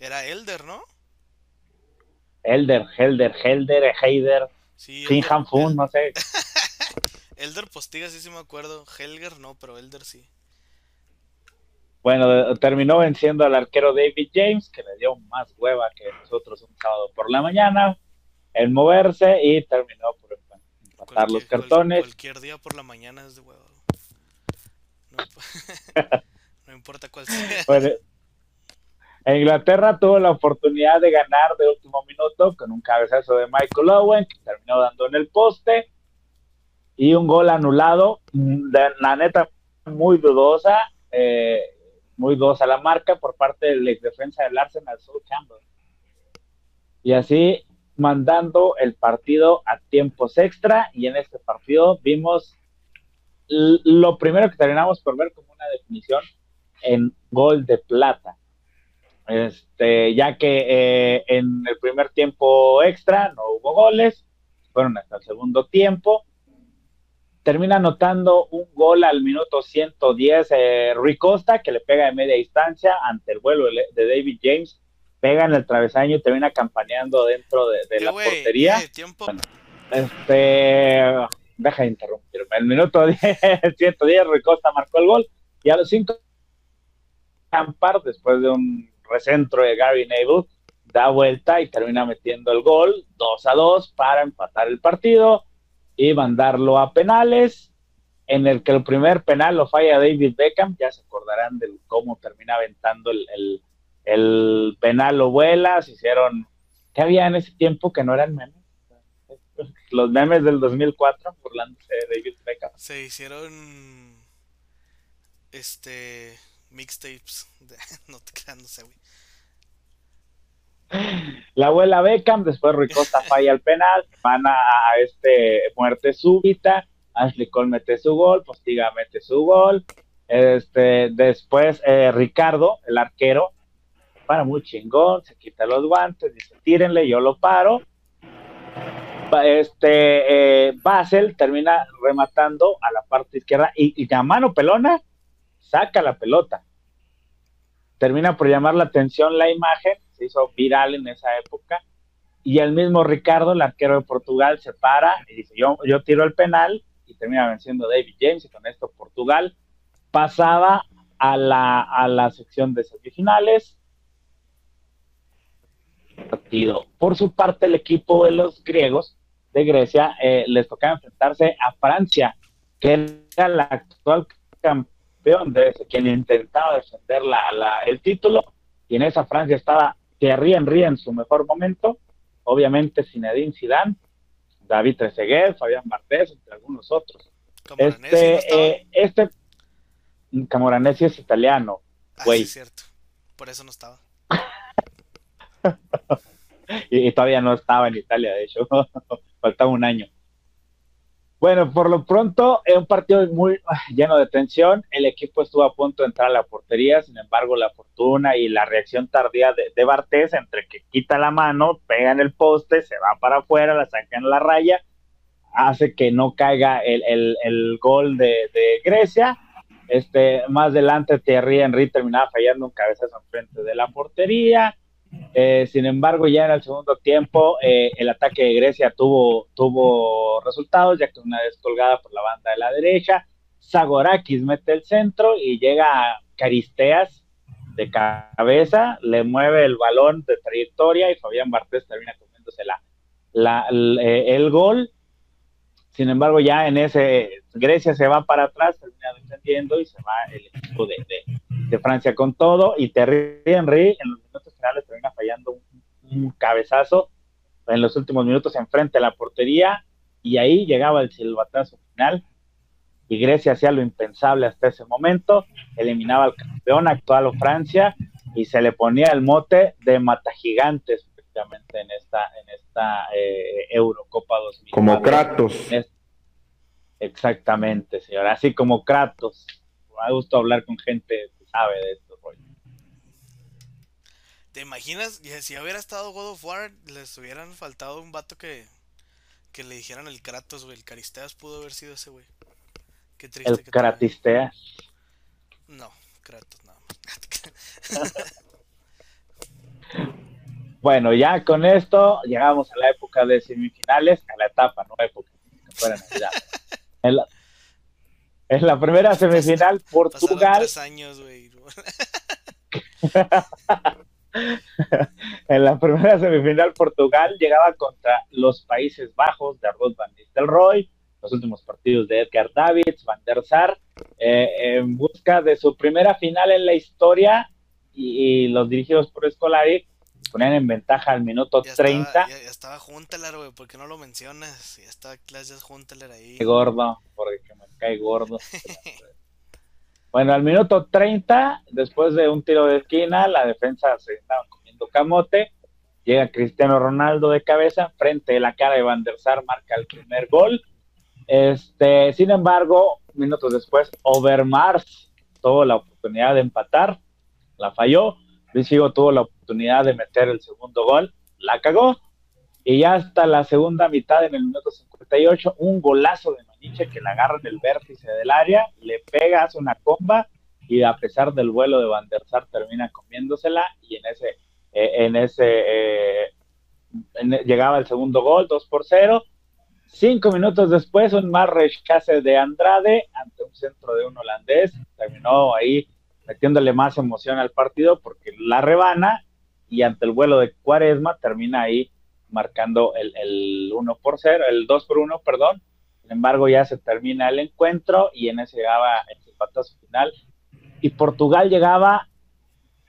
Era Elder, ¿no? Elder, Helder, Helder, Heider. Sí, Fun, no sé. Elder Postiga sí, sí me acuerdo. Helger no, pero Elder sí. Bueno, terminó venciendo al arquero David James, que le dio más hueva que nosotros un sábado por la mañana, en moverse y terminó por los cartones. Cualquier día por la mañana es de huevo. No, importa cuál sea. Inglaterra tuvo la oportunidad de ganar de último minuto con un cabezazo de Michael Owen que terminó dando en el poste y un gol anulado. La neta, muy dudosa, eh, muy dudosa la marca por parte del ex defensa del Arsenal, Saul Campbell. Y así mandando el partido a tiempos extra y en este partido vimos lo primero que terminamos por ver como una definición en gol de plata. Este, ya que eh, en el primer tiempo extra no hubo goles, fueron hasta el segundo tiempo. Termina anotando un gol al minuto 110 eh, Rui Costa, que le pega de media distancia ante el vuelo de David James pega en el travesaño y termina campaneando dentro de, la portería. este, deja de interrumpirme. El minuto 10, 110, Ricosta marcó el gol y a los 5 Campar, después de un recentro de Gary Neville, da vuelta y termina metiendo el gol 2 a 2 para empatar el partido y mandarlo a penales en el que el primer penal lo falla David Beckham, ya se acordarán de cómo termina aventando el, el penal lo vuela, se hicieron, ¿qué había en ese tiempo que no eran memes? Los memes del 2004, burlándose de David Beckham. Se hicieron este mixtapes. no te creas, no sé, güey. La abuela Beckham, después Rui Costa falla el penal, van a, este muerte súbita, Ashley Cole mete su gol, Postiga mete su gol, este, después eh, Ricardo, el arquero, para muy chingón, se quita los guantes, dice tírenle, yo lo paro. Este eh, Basel termina rematando a la parte izquierda y, y a mano pelona saca la pelota. Termina por llamar la atención la imagen se hizo viral en esa época. Y el mismo Ricardo, el arquero de Portugal, se para y dice, yo, yo tiro el penal y termina venciendo David James y con esto Portugal pasaba a la, a la sección de semifinales. Partido. Por su parte, el equipo de los griegos de Grecia eh, les tocaba enfrentarse a Francia, que era la actual campeón de ese, quien intentaba defender la, el título, y en esa Francia estaba Thierry Henry en su mejor momento, obviamente Zinedine Zidane, David Trezeguet, Fabián Martés, entre algunos otros. Este, eh, este Camoranesi es italiano, ah, güey. es cierto. Por eso no estaba. y, todavía no estaba en Italia, de hecho. Faltaba un año. Bueno, por lo pronto, es un partido muy ah, lleno de tensión. El equipo estuvo a punto de entrar a la portería, sin embargo, la fortuna y la reacción tardía de, Bartés, entre que quita la mano, pega en el poste, se va para afuera, la saca en la raya, hace que no caiga el, el, gol de, de, Grecia. Este, más adelante, Thierry Henry terminaba fallando un cabezazo frente de la portería. Eh, sin embargo, ya en el segundo tiempo, eh, el ataque de Grecia tuvo, tuvo resultados, ya que una descolgada por la banda de la derecha, Zagorakis mete el centro y llega Caristeas de cabeza, le mueve el balón de trayectoria y Fabián Bartés termina comiéndose la, eh, el gol. Sin embargo, ya en ese Grecia se va para atrás, termina defendiendo y se va el equipo de, de Francia con todo. Y Terry Henry en los minutos finales termina fallando un, cabezazo en los últimos minutos enfrente a la portería. Y ahí llegaba el silbatazo final. Y Grecia hacía lo impensable hasta ese momento. Eliminaba al campeón actual o Francia y se le ponía el mote de matagigantes efectivamente en esta, en esta eh, Eurocopa 2000. Como Kratos. Exactamente, señor. Así como Kratos. Me gusto hablar con gente sabe de esto, ¿Te imaginas? Si hubiera estado God of War, les hubieran faltado un vato que, que le dijeran el Kratos, güey. El Caristeas pudo haber sido ese, güey. Qué triste. El Kratisteas. No, Kratos, no. bueno, ya con esto llegamos a la época de semifinales, a la etapa, no época. En la, en la primera semifinal, Portugal. Tres años, güey. en la primera semifinal, Portugal llegaba contra los Países Bajos de Ruth Van Nistelrooy, los últimos partidos de Edgar Davids, Van der Sar, eh, en busca de su primera final en la historia y, los dirigidos por Escolari ponían en ventaja al minuto 30. ya, estaba Junteler, güey, ¿por qué no lo mencionas? Ya estaba Clases Junteler ahí. Qué gordo, porque me cae gordo. Bueno, al minuto 30, después de un tiro de esquina, la defensa se estaba comiendo camote. Llega Cristiano Ronaldo de cabeza, frente a la cara de Van der Sar, marca el primer gol. Este, sin embargo, minutos después, Overmars tuvo la oportunidad de empatar, la falló. Luis tuvo la oportunidad de meter el segundo gol, la cagó. Y ya hasta la segunda mitad, en el minuto 58, un golazo de que la agarra en el vértice del área, le pega, hace una comba y a pesar del vuelo de Van der Sar termina comiéndosela y en ese, eh, en ese eh, llegaba el segundo gol, 2 por 0. Cinco minutos después, un más rechace de Andrade ante un centro de un holandés. Terminó ahí metiéndole más emoción al partido porque la rebana y ante el vuelo de Cuaresma termina ahí marcando el, el 1 por 0, el 2 por 1, perdón, sin embargo, ya se termina el encuentro y en ese llegaba el patazo final. Y Portugal llegaba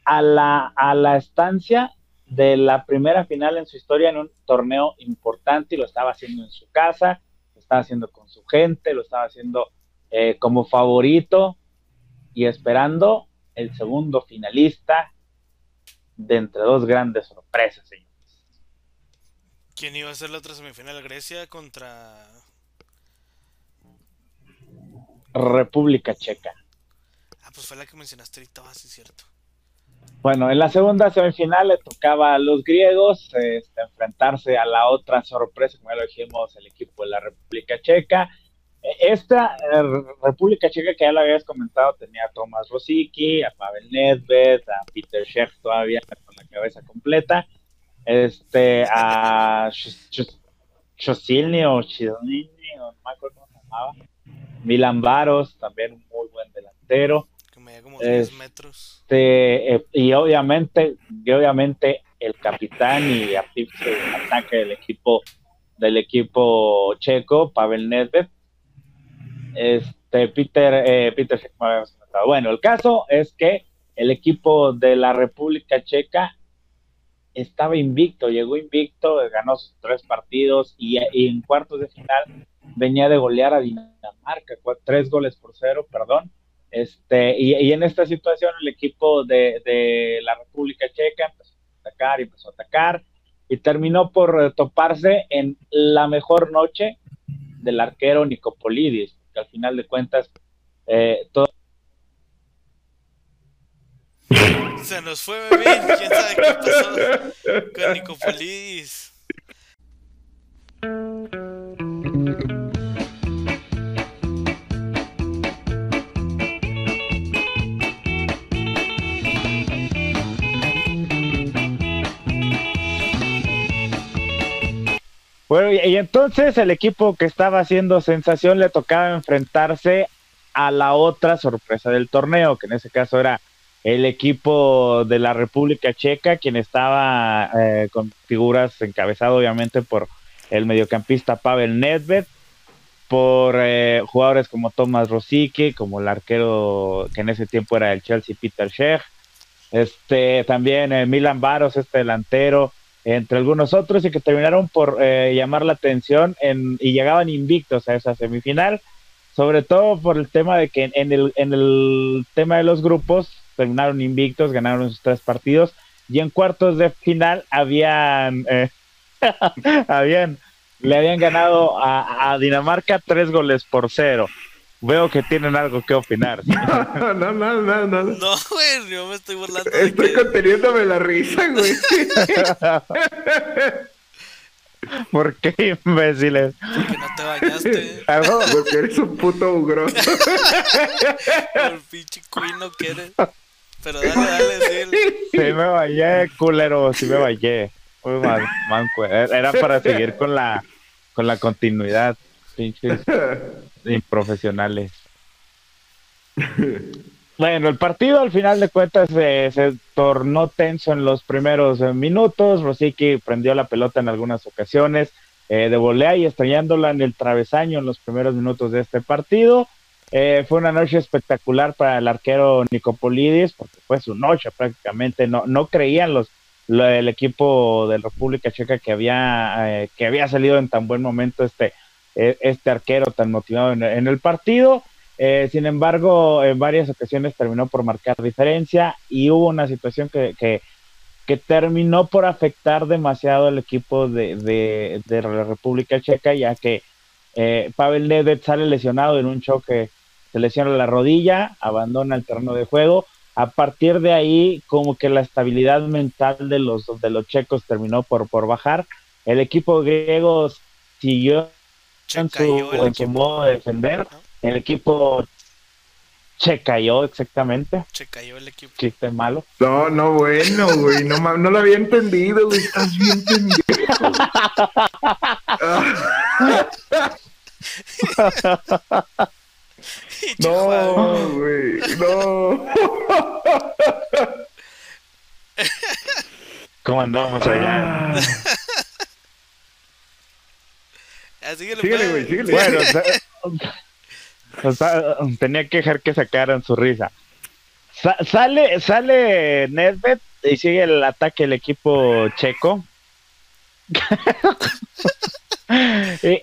a la, a la estancia de la primera final en su historia en un torneo importante y lo estaba haciendo en su casa, lo estaba haciendo con su gente, lo estaba haciendo eh, como favorito. y esperando el segundo finalista de entre dos grandes sorpresas, señores. ¿Quién iba a ser la otra semifinal? Grecia contra República Checa. Ah, pues fue la que mencionaste ahorita, va, sí, cierto. Bueno, en la segunda semifinal le tocaba a los griegos este, enfrentarse a la otra sorpresa, como ya lo dijimos, el equipo de la República Checa. E, esta eh, República Checa que ya lo habías comentado tenía a Tomás Rosicki, a Pavel Nedved, a Peter Schiff todavía con la cabeza completa, este, a Chosilny o Chilny, no me acuerdo cómo se llamaba, Milan Baros, también un muy buen delantero. Que me como 10 metros. Este, eh, y obviamente, y obviamente el capitán y artífice ataque del equipo del equipo checo, Pavel Nedved. Este, Peter, eh, Peter Bueno, el caso es que el equipo de la República Checa estaba invicto, llegó invicto, ganó sus tres partidos y, en cuartos de final venía de golear a Dinamarca, tres goles por cero, perdón. Este, y, en esta situación el equipo de, la República Checa empezó a atacar y empezó a atacar y terminó por toparse en la mejor noche del arquero Nicopolidis, que al final de cuentas eh, todo... Nos fue, bebé. ¿Quién sabe qué pasó con Nicopolidis? Bueno, y, entonces el equipo que estaba haciendo sensación le tocaba enfrentarse a la otra sorpresa del torneo, que en ese caso era el equipo de la República Checa, quien estaba eh, con figuras encabezado obviamente por el mediocampista Pavel Nedved, por eh, jugadores como Tomás Rosicky, como el arquero que en ese tiempo era el Chelsea Peter Shech, este también eh, Milan Baros, este delantero, entre algunos otros, y que terminaron por eh, llamar la atención en, y llegaban invictos a esa semifinal, sobre todo por el tema de que en el, en el tema de los grupos terminaron invictos, ganaron sus tres partidos, y en cuartos de final habían, eh, habían le habían ganado a, a Dinamarca tres goles por cero veo que tienen algo que opinar. No, no, no, no, no. No, güey, yo me estoy burlando. Estoy conteniéndome la risa, güey. ¿Por qué, imbéciles? Porque no te bañaste. Porque eres un puto ugroso. El pinche cuino que eres. Pero dale, dale, sí. Sí me bañé, culero, sí me bañé. Manco. Era para seguir con la, con la continuidad. Pinches profesionales. Bueno, el partido al final de cuentas se tornó tenso en los primeros eh, minutos. Rosicky prendió la pelota en algunas ocasiones eh, de volea y estrellándola en el travesaño en los primeros minutos de este partido. Eh, fue una noche espectacular para el arquero Nicopolidis, porque fue su noche prácticamente. No, no creían los, el equipo de República Checa que había, que había salido en tan buen momento este e, este arquero tan motivado en, el partido. Eh, sin embargo, en varias ocasiones terminó por marcar diferencia y hubo una situación que, que, terminó por afectar demasiado al equipo de, de, la República Checa, ya que eh, Pavel Nedved sale lesionado en un choque, se lesiona la rodilla, abandona el terreno de juego. A partir de ahí, como que la estabilidad mental de los, de los checos terminó por, por bajar. El equipo griego siguió en su, modo de defender. El equipo se cayó exactamente. Se cayó el equipo. Chiste malo. No, no, bueno, güey. No, no lo había entendido, güey. Estás bien pendejo. no, güey. No. ¿Cómo andamos allá? síguele, güey, síguele. Bueno, tenía que dejar que sacaran su risa. sale, sale Nedved y sigue el ataque del equipo checo. y,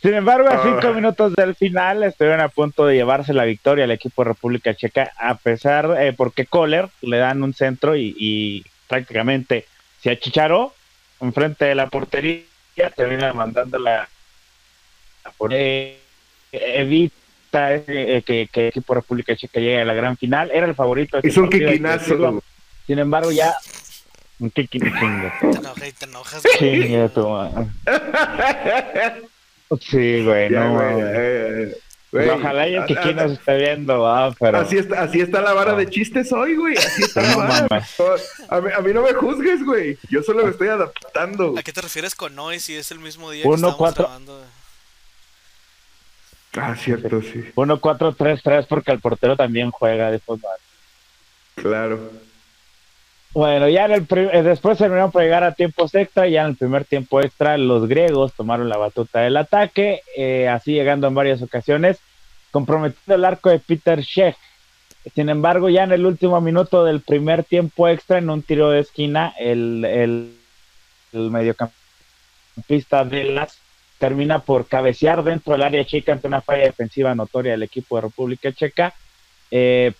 Sin embargo, a cinco minutos del final estuvieron a punto de llevarse la victoria al equipo de República Checa, a pesar, eh, porque Kohler le dan un centro y, prácticamente se achicharó enfrente de la portería, termina mandando la eh, evita eh, que, el equipo de República Checa llegue a la gran final. Era el favorito. Es un quiquinazo. Sin embargo, ya un quiquinazo. Te te enojas. Sí, güey, no, güey. Ojalá y el que aquí nos esté viendo, ah, pero... Así está, así está la vara de chistes hoy, güey. Así está la vara. A mí, a mí, no me juzgues, güey. Yo solo me estoy adaptando. ¿A qué te refieres con hoy si es el mismo día que estamos grabando? Ah, cierto, sí. 1-4-3-3 porque el portero también juega de fútbol. Claro. Bueno, ya en el eh, después terminaron por llegar a tiempos extra, ya en el primer tiempo extra los griegos tomaron la batuta del ataque, eh, así llegando en varias ocasiones, comprometiendo el arco de Peter Sheck. Sin embargo, ya en el último minuto del primer tiempo extra, en un tiro de esquina, el, el, el mediocampista de las termina por cabecear dentro del área chica ante una falla defensiva notoria del equipo de República Checa. Eh,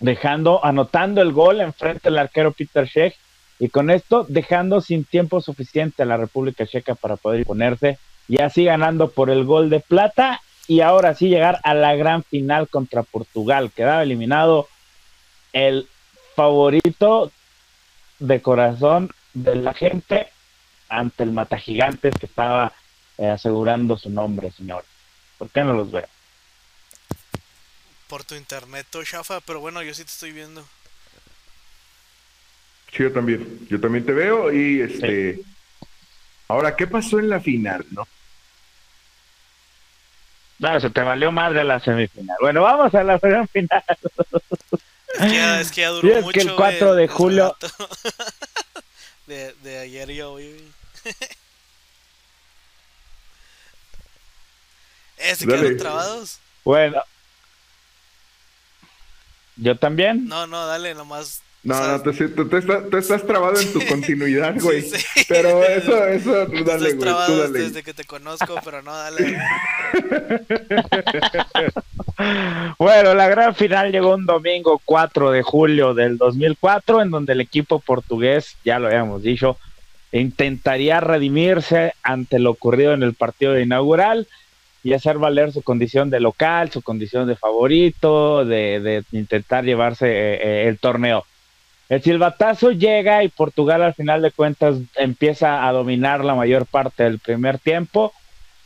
dejando, anotando el gol enfrente del arquero Peter Sheck y con esto dejando sin tiempo suficiente a la República Checa para poder ponerse y así ganando por el gol de plata y ahora sí llegar a la gran final contra Portugal. Quedaba eliminado el favorito de corazón de la gente ante el Mata Gigantes que estaba eh, asegurando su nombre, señor. ¿Por qué no los veo? Por tu internet, chafa, pero bueno, yo sí te estoy viendo. Sí, yo también. Yo también te veo y este. Ahora, ¿qué pasó en la final, no? No, se te valió más de la semifinal. Bueno, vamos a la final. Es que ya, es que ya duró mucho. que el 4 de julio. de, de ayer y hoy. ¿Eh, se quedaron trabados? Bueno, ¿Yo también? No, no, dale, nomás. No, no, tú, tú, estás, tú, estás, trabado en tu continuidad, güey. Sí, sí. Pero eso, eso, tú dale, güey. Tú dale. desde que te conozco, pero no, dale. bueno, la gran final llegó un domingo 4 de julio del 2004, en donde el equipo portugués, ya lo habíamos dicho, intentaría redimirse ante lo ocurrido en el partido inaugural y hacer valer su condición de local, su condición de favorito, de, intentar llevarse eh, eh, el torneo. El silbatazo llega y Portugal al final de cuentas empieza a dominar la mayor parte del primer tiempo.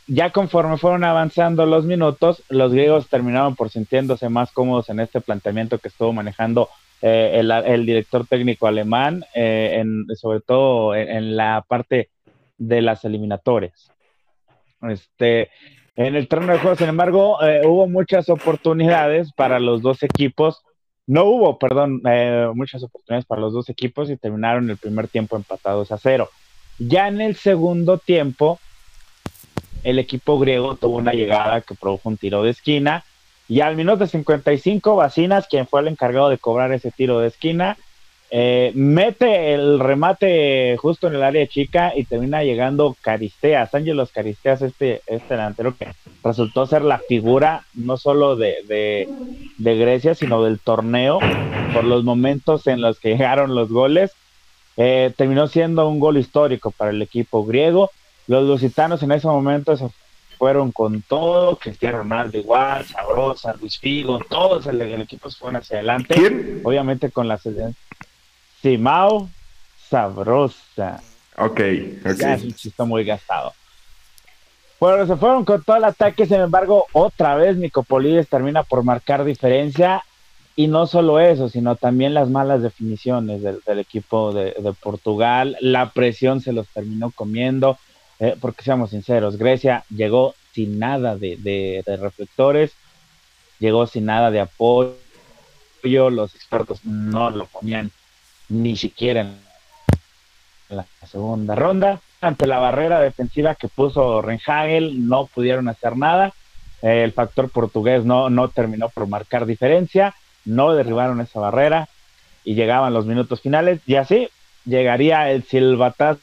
Ya conforme fueron avanzando los minutos, los griegos terminaron por sintiéndose más cómodos en este planteamiento que estuvo manejando eh, el, director técnico alemán, en, sobre todo en, en, la parte de las eliminatorias. Este, en el terreno de juego, sin embargo, eh, hubo muchas oportunidades para los dos equipos. No hubo, perdón, eh, muchas oportunidades para los dos equipos y terminaron el primer tiempo empatados a cero. Ya en el segundo tiempo, el equipo griego tuvo una llegada que produjo un tiro de esquina. Y al minuto 55, Bacinas, quien fue el encargado de cobrar ese tiro de esquina, eh, mete el remate justo en el área chica y termina llegando Caristeas, Ángelos Caristeas, este, este delantero que resultó ser la figura no solo de, Grecia, sino del torneo, por los momentos en los que llegaron los goles. Eh, terminó siendo un gol histórico para el equipo griego. Los lusitanos en ese momento se fueron con todo, Cristiano Ronaldo igual, Sabrosa, Luis Figo, todos el, equipo se fueron hacia adelante. Obviamente con la Simao Sabrosa. Ok, ok. Ya es un chiste muy gastado. Bueno, se fueron con todo el ataque, sin embargo, otra vez Nicopolides termina por marcar diferencia. Y no solo eso, sino también las malas definiciones del, equipo de, Portugal. La presión se los terminó comiendo. Eh, porque seamos sinceros, Grecia llegó sin nada de, de reflectores, llegó sin nada de apoyo. Los expertos no lo ponían ni siquiera en la segunda ronda. Ante la barrera defensiva que puso Renhagel, no pudieron hacer nada. el factor portugués no, no terminó por marcar diferencia, no derribaron esa barrera y llegaban los minutos finales y así llegaría el silbatazo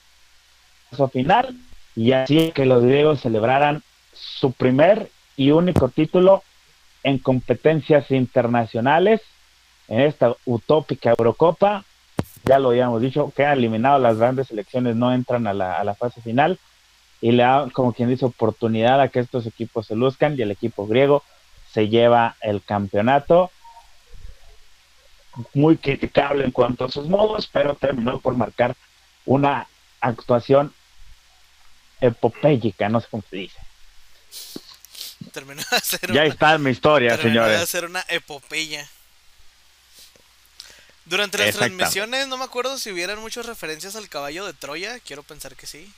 final y así que los griegos celebraran su primer y único título en competencias internacionales en esta utópica Eurocopa. Ya lo habíamos dicho, que ha eliminado las grandes selecciones, no entran a la, a la fase final y le da, como quien dice, oportunidad a que estos equipos se luzcan y el equipo griego se lleva el campeonato. Muy criticable en cuanto a sus modos, pero terminó por marcar una actuación epopélica, no sé cómo se dice. Terminó de hacer Ya una, está mi historia, terminó de señores. hacer una epopeya. Durante las transmisiones no me acuerdo si hubieran muchas referencias al caballo de Troya, quiero pensar que sí.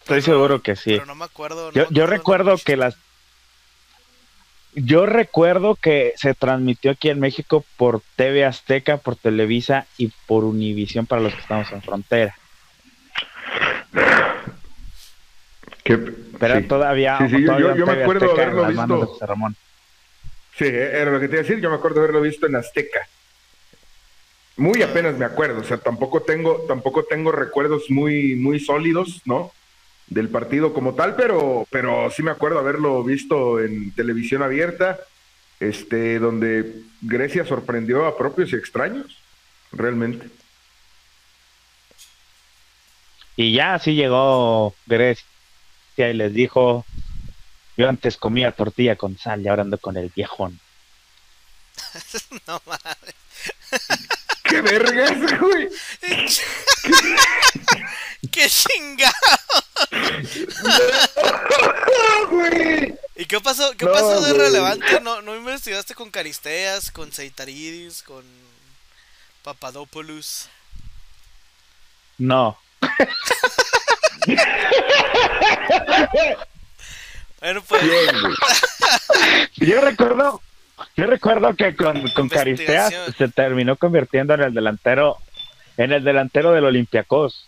Estoy seguro que sí. Pero no me acuerdo. no Yo, me yo recuerdo mucho. que las. Yo recuerdo que se transmitió aquí en México por TV Azteca, por Televisa y por Univisión para los que estamos en frontera. Que- Pero sí. todavía. Sí, sí, yo- todavía yo- yo me acuerdo Azteca haberlo visto. de José Ramón. Sí, era lo que te iba a decir. Yo me acuerdo haberlo visto en Azteca. Muy apenas me acuerdo, o sea, tampoco tengo, tampoco tengo recuerdos muy, muy sólidos, ¿no? Del partido como tal, pero, pero sí me acuerdo haberlo visto en televisión abierta, este, donde Grecia sorprendió a propios y extraños, realmente. Y ya así llegó Grecia y les dijo: Yo antes comía tortilla con sal y ahora ando con el viejón. No mames. ¡Qué vergas, güey! ¡Qué chingado! güey! ¿Y qué pasó? ¿Qué No, pasó de güey. relevante? ¿No, ¿No investigaste con Caristeas, con Seitaridis, con Papadopoulos? No, Bueno, pues. Yo recuerdo, yo recuerdo que con, con Caristeas se terminó convirtiendo en el delantero, en el delantero del Olympiacos.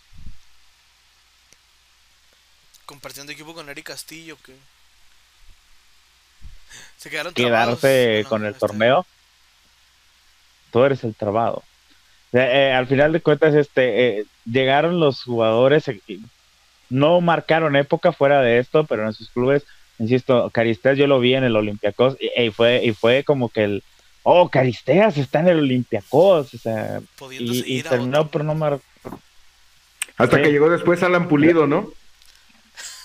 compartiendo equipo con Eric Castillo, que se quedaron trabados. Quedarse con el torneo. Tú eres el trabado. Eh, eh, al final de cuentas, este, eh, llegaron los jugadores, no marcaron época fuera de esto, pero en sus clubes, insisto, Caristeas yo lo vi en el Olympiacos y, y fue, y fue como que el, oh, Caristeas está en el Olympiacos, o sea, pudiéndose y, terminó otro. por no mar Hasta Sí. que llegó después Alan Pulido, ¿no?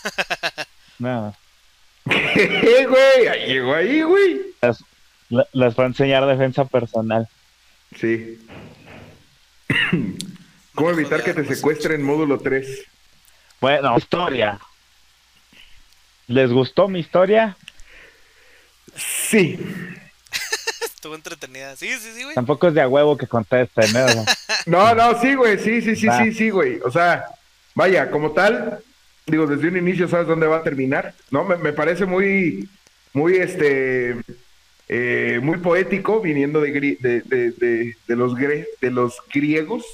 no, ¡Eh, güey! Ahí Llegó ahí, güey. la- les fue a enseñar defensa personal. Sí. ¿Cómo evitar que te secuestren módulo 3? Bueno, historia. ¿Les gustó mi historia? Sí. Estuvo entretenida. Sí, sí, sí, güey. Tampoco es de a huevo que contesten, ¿no? No, no, sí, güey, sí, sí, sí, sí, sí, güey. O sea, vaya, como tal, digo, desde un inicio sabes dónde va a terminar, ¿no? Me, me parece muy, muy, este, eh, muy poético viniendo de, gri- de, de, de, de los, gre- de los griegos.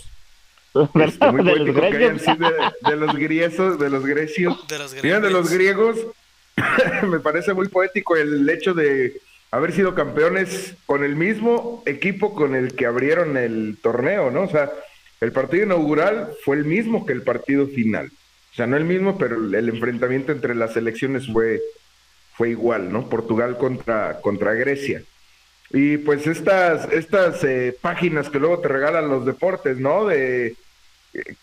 Este, muy de los poético que hayan sido de, de los griesos, de los grecios. De los Vienen de los griegos. Me parece muy poético el hecho de haber sido campeones con el mismo equipo con el que abrieron el torneo, ¿no? O sea, el partido inaugural fue el mismo que el partido final. O sea, no el mismo, pero el, enfrentamiento entre las selecciones fue, fue igual, ¿no? Portugal contra, contra Grecia. Y pues estas, estas eh, páginas que luego te regalan los deportes, ¿no? De eh,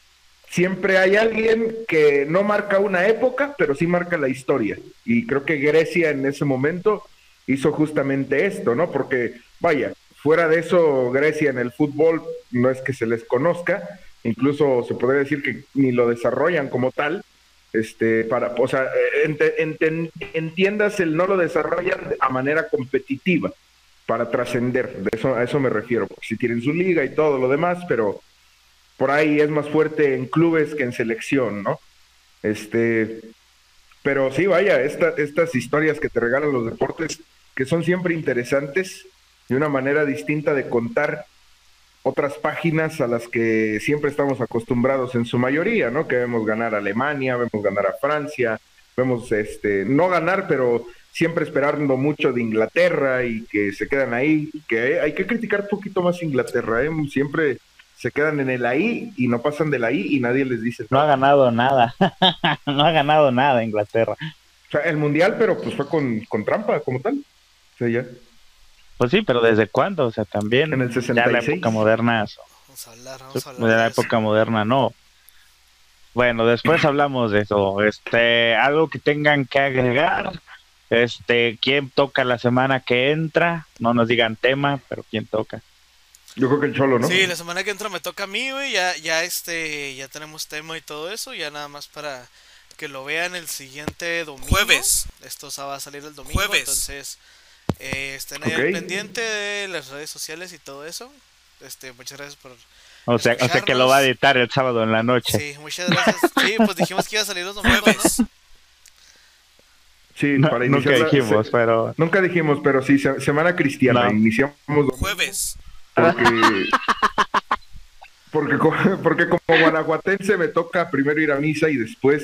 siempre hay alguien que no marca una época, pero sí marca la historia. Y creo que Grecia en ese momento hizo justamente esto, ¿no? Porque, vaya, fuera de eso, Grecia en el fútbol no es que se les conozca, incluso se podría decir que ni lo desarrollan como tal. Este, para, o sea, entiendas el no lo desarrollan a manera competitiva para trascender, de eso, a eso me refiero, si tienen su liga y todo lo demás, pero por ahí es más fuerte en clubes que en selección, ¿no? Este, pero sí, vaya, esta- estas historias que te regalan los deportes, que son siempre interesantes, de una manera distinta de contar otras páginas a las que siempre estamos acostumbrados en su mayoría, ¿no? Que vemos ganar a Alemania, vemos ganar a Francia, vemos, este, no ganar, pero siempre esperando mucho de Inglaterra y que se quedan ahí, que hay que criticar un poquito más Inglaterra, ¿eh? Siempre se quedan en el ahí y no pasan del ahí y nadie les dice. No ha ganado nada, no ha ganado nada Inglaterra. O sea, el mundial, pero pues fue con, con trampa como tal. O sea, ya. Pues sí, pero ¿desde cuándo? O sea, también En el ya 66. la época moderna, Vamos a hablar, vamos a de hablar. la de eso. época moderna no. Bueno, después hablamos de eso. Este, algo que tengan que agregar. Este, ¿quién toca la semana que entra? No nos digan tema, pero ¿quién toca? Yo creo que el Cholo, ¿no? Sí, la semana que entra me toca a mí, güey. Ya, ya, este, ya tenemos tema y todo eso. Ya nada más para que lo vean el siguiente domingo. Jueves. Esto se va a salir el domingo. Jueves. Entonces, eh, estén ahí Ok. al pendiente de las redes sociales y todo eso. Este, muchas gracias por. O sea, o sea que lo va a editar el sábado en la noche. Sí, muchas gracias. Sí, pues dijimos que iba a salir los domingos. ¿no? Sí, No, para nunca iniciar la- dijimos, se- pero Nunca dijimos, pero sí, se- semana cristiana. No. Iniciamos domingo Jueves. Porque, porque, porque como guanajuatense me toca primero ir a misa y después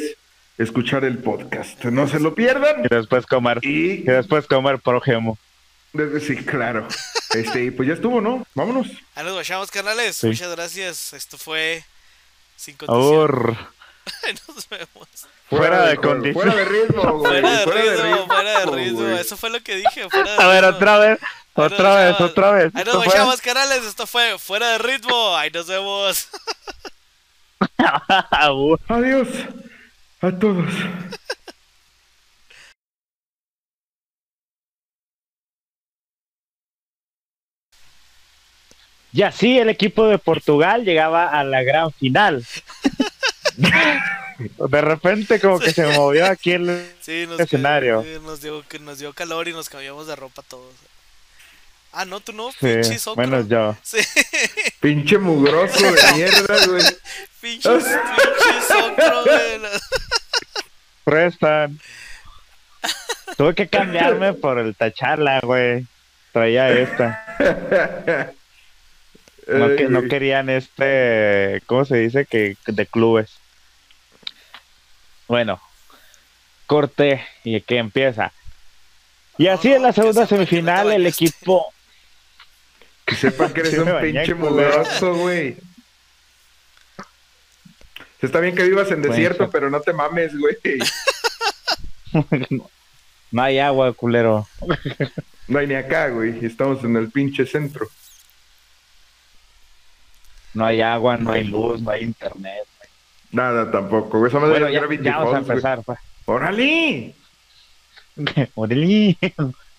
escuchar el podcast. No se lo pierdan. y después comer, Y y después comer prójimo. sí, claro. Este, y pues ya estuvo, ¿no? Vámonos. Ahí nos guachamos, carnales. Sí. Muchas gracias. Esto fue. Sin condición. Nos vemos. Fuera de condición. Fuera de ritmo, güey. Fuera de ritmo, fuera de ritmo. güey. Eso fue lo que dije. Fuera de a ver, otra vez, otra vez, otra vez. Ahí Esto nos fue- guachamos, canales. Esto fue Fuera de Ritmo. Ahí nos vemos. Adiós a todos. Y así el equipo de Portugal llegaba a la gran final. De repente como que se movió aquí el... Sí, nos, Escenario. sí, nos, dio, que nos dio calor y nos cambiamos de ropa todos. Ah, no, tú no. Sí, Pinche socro. menos yo. Sí, Pinche mugroso de mierda, güey. pinche, pinche socro, güey. la- Prestan. Tuve que cambiarme por el tacharla, güey. Traía esta. No, que, querían este, ¿cómo se dice? Que de clubes. Bueno, corte y que empieza. Y así no, en la segunda semifinal el equipo Que sepan que eres un pinche mugroso, güey. Está bien que vivas en desierto, sí. pero no te mames, güey. no hay agua, culero. No hay ni acá, güey. Estamos en el pinche centro. No hay agua, no hay luz, no hay internet. Nada tampoco, güey. Bueno, es ya, vamos a empezar. pues. ¡Órale! Órale.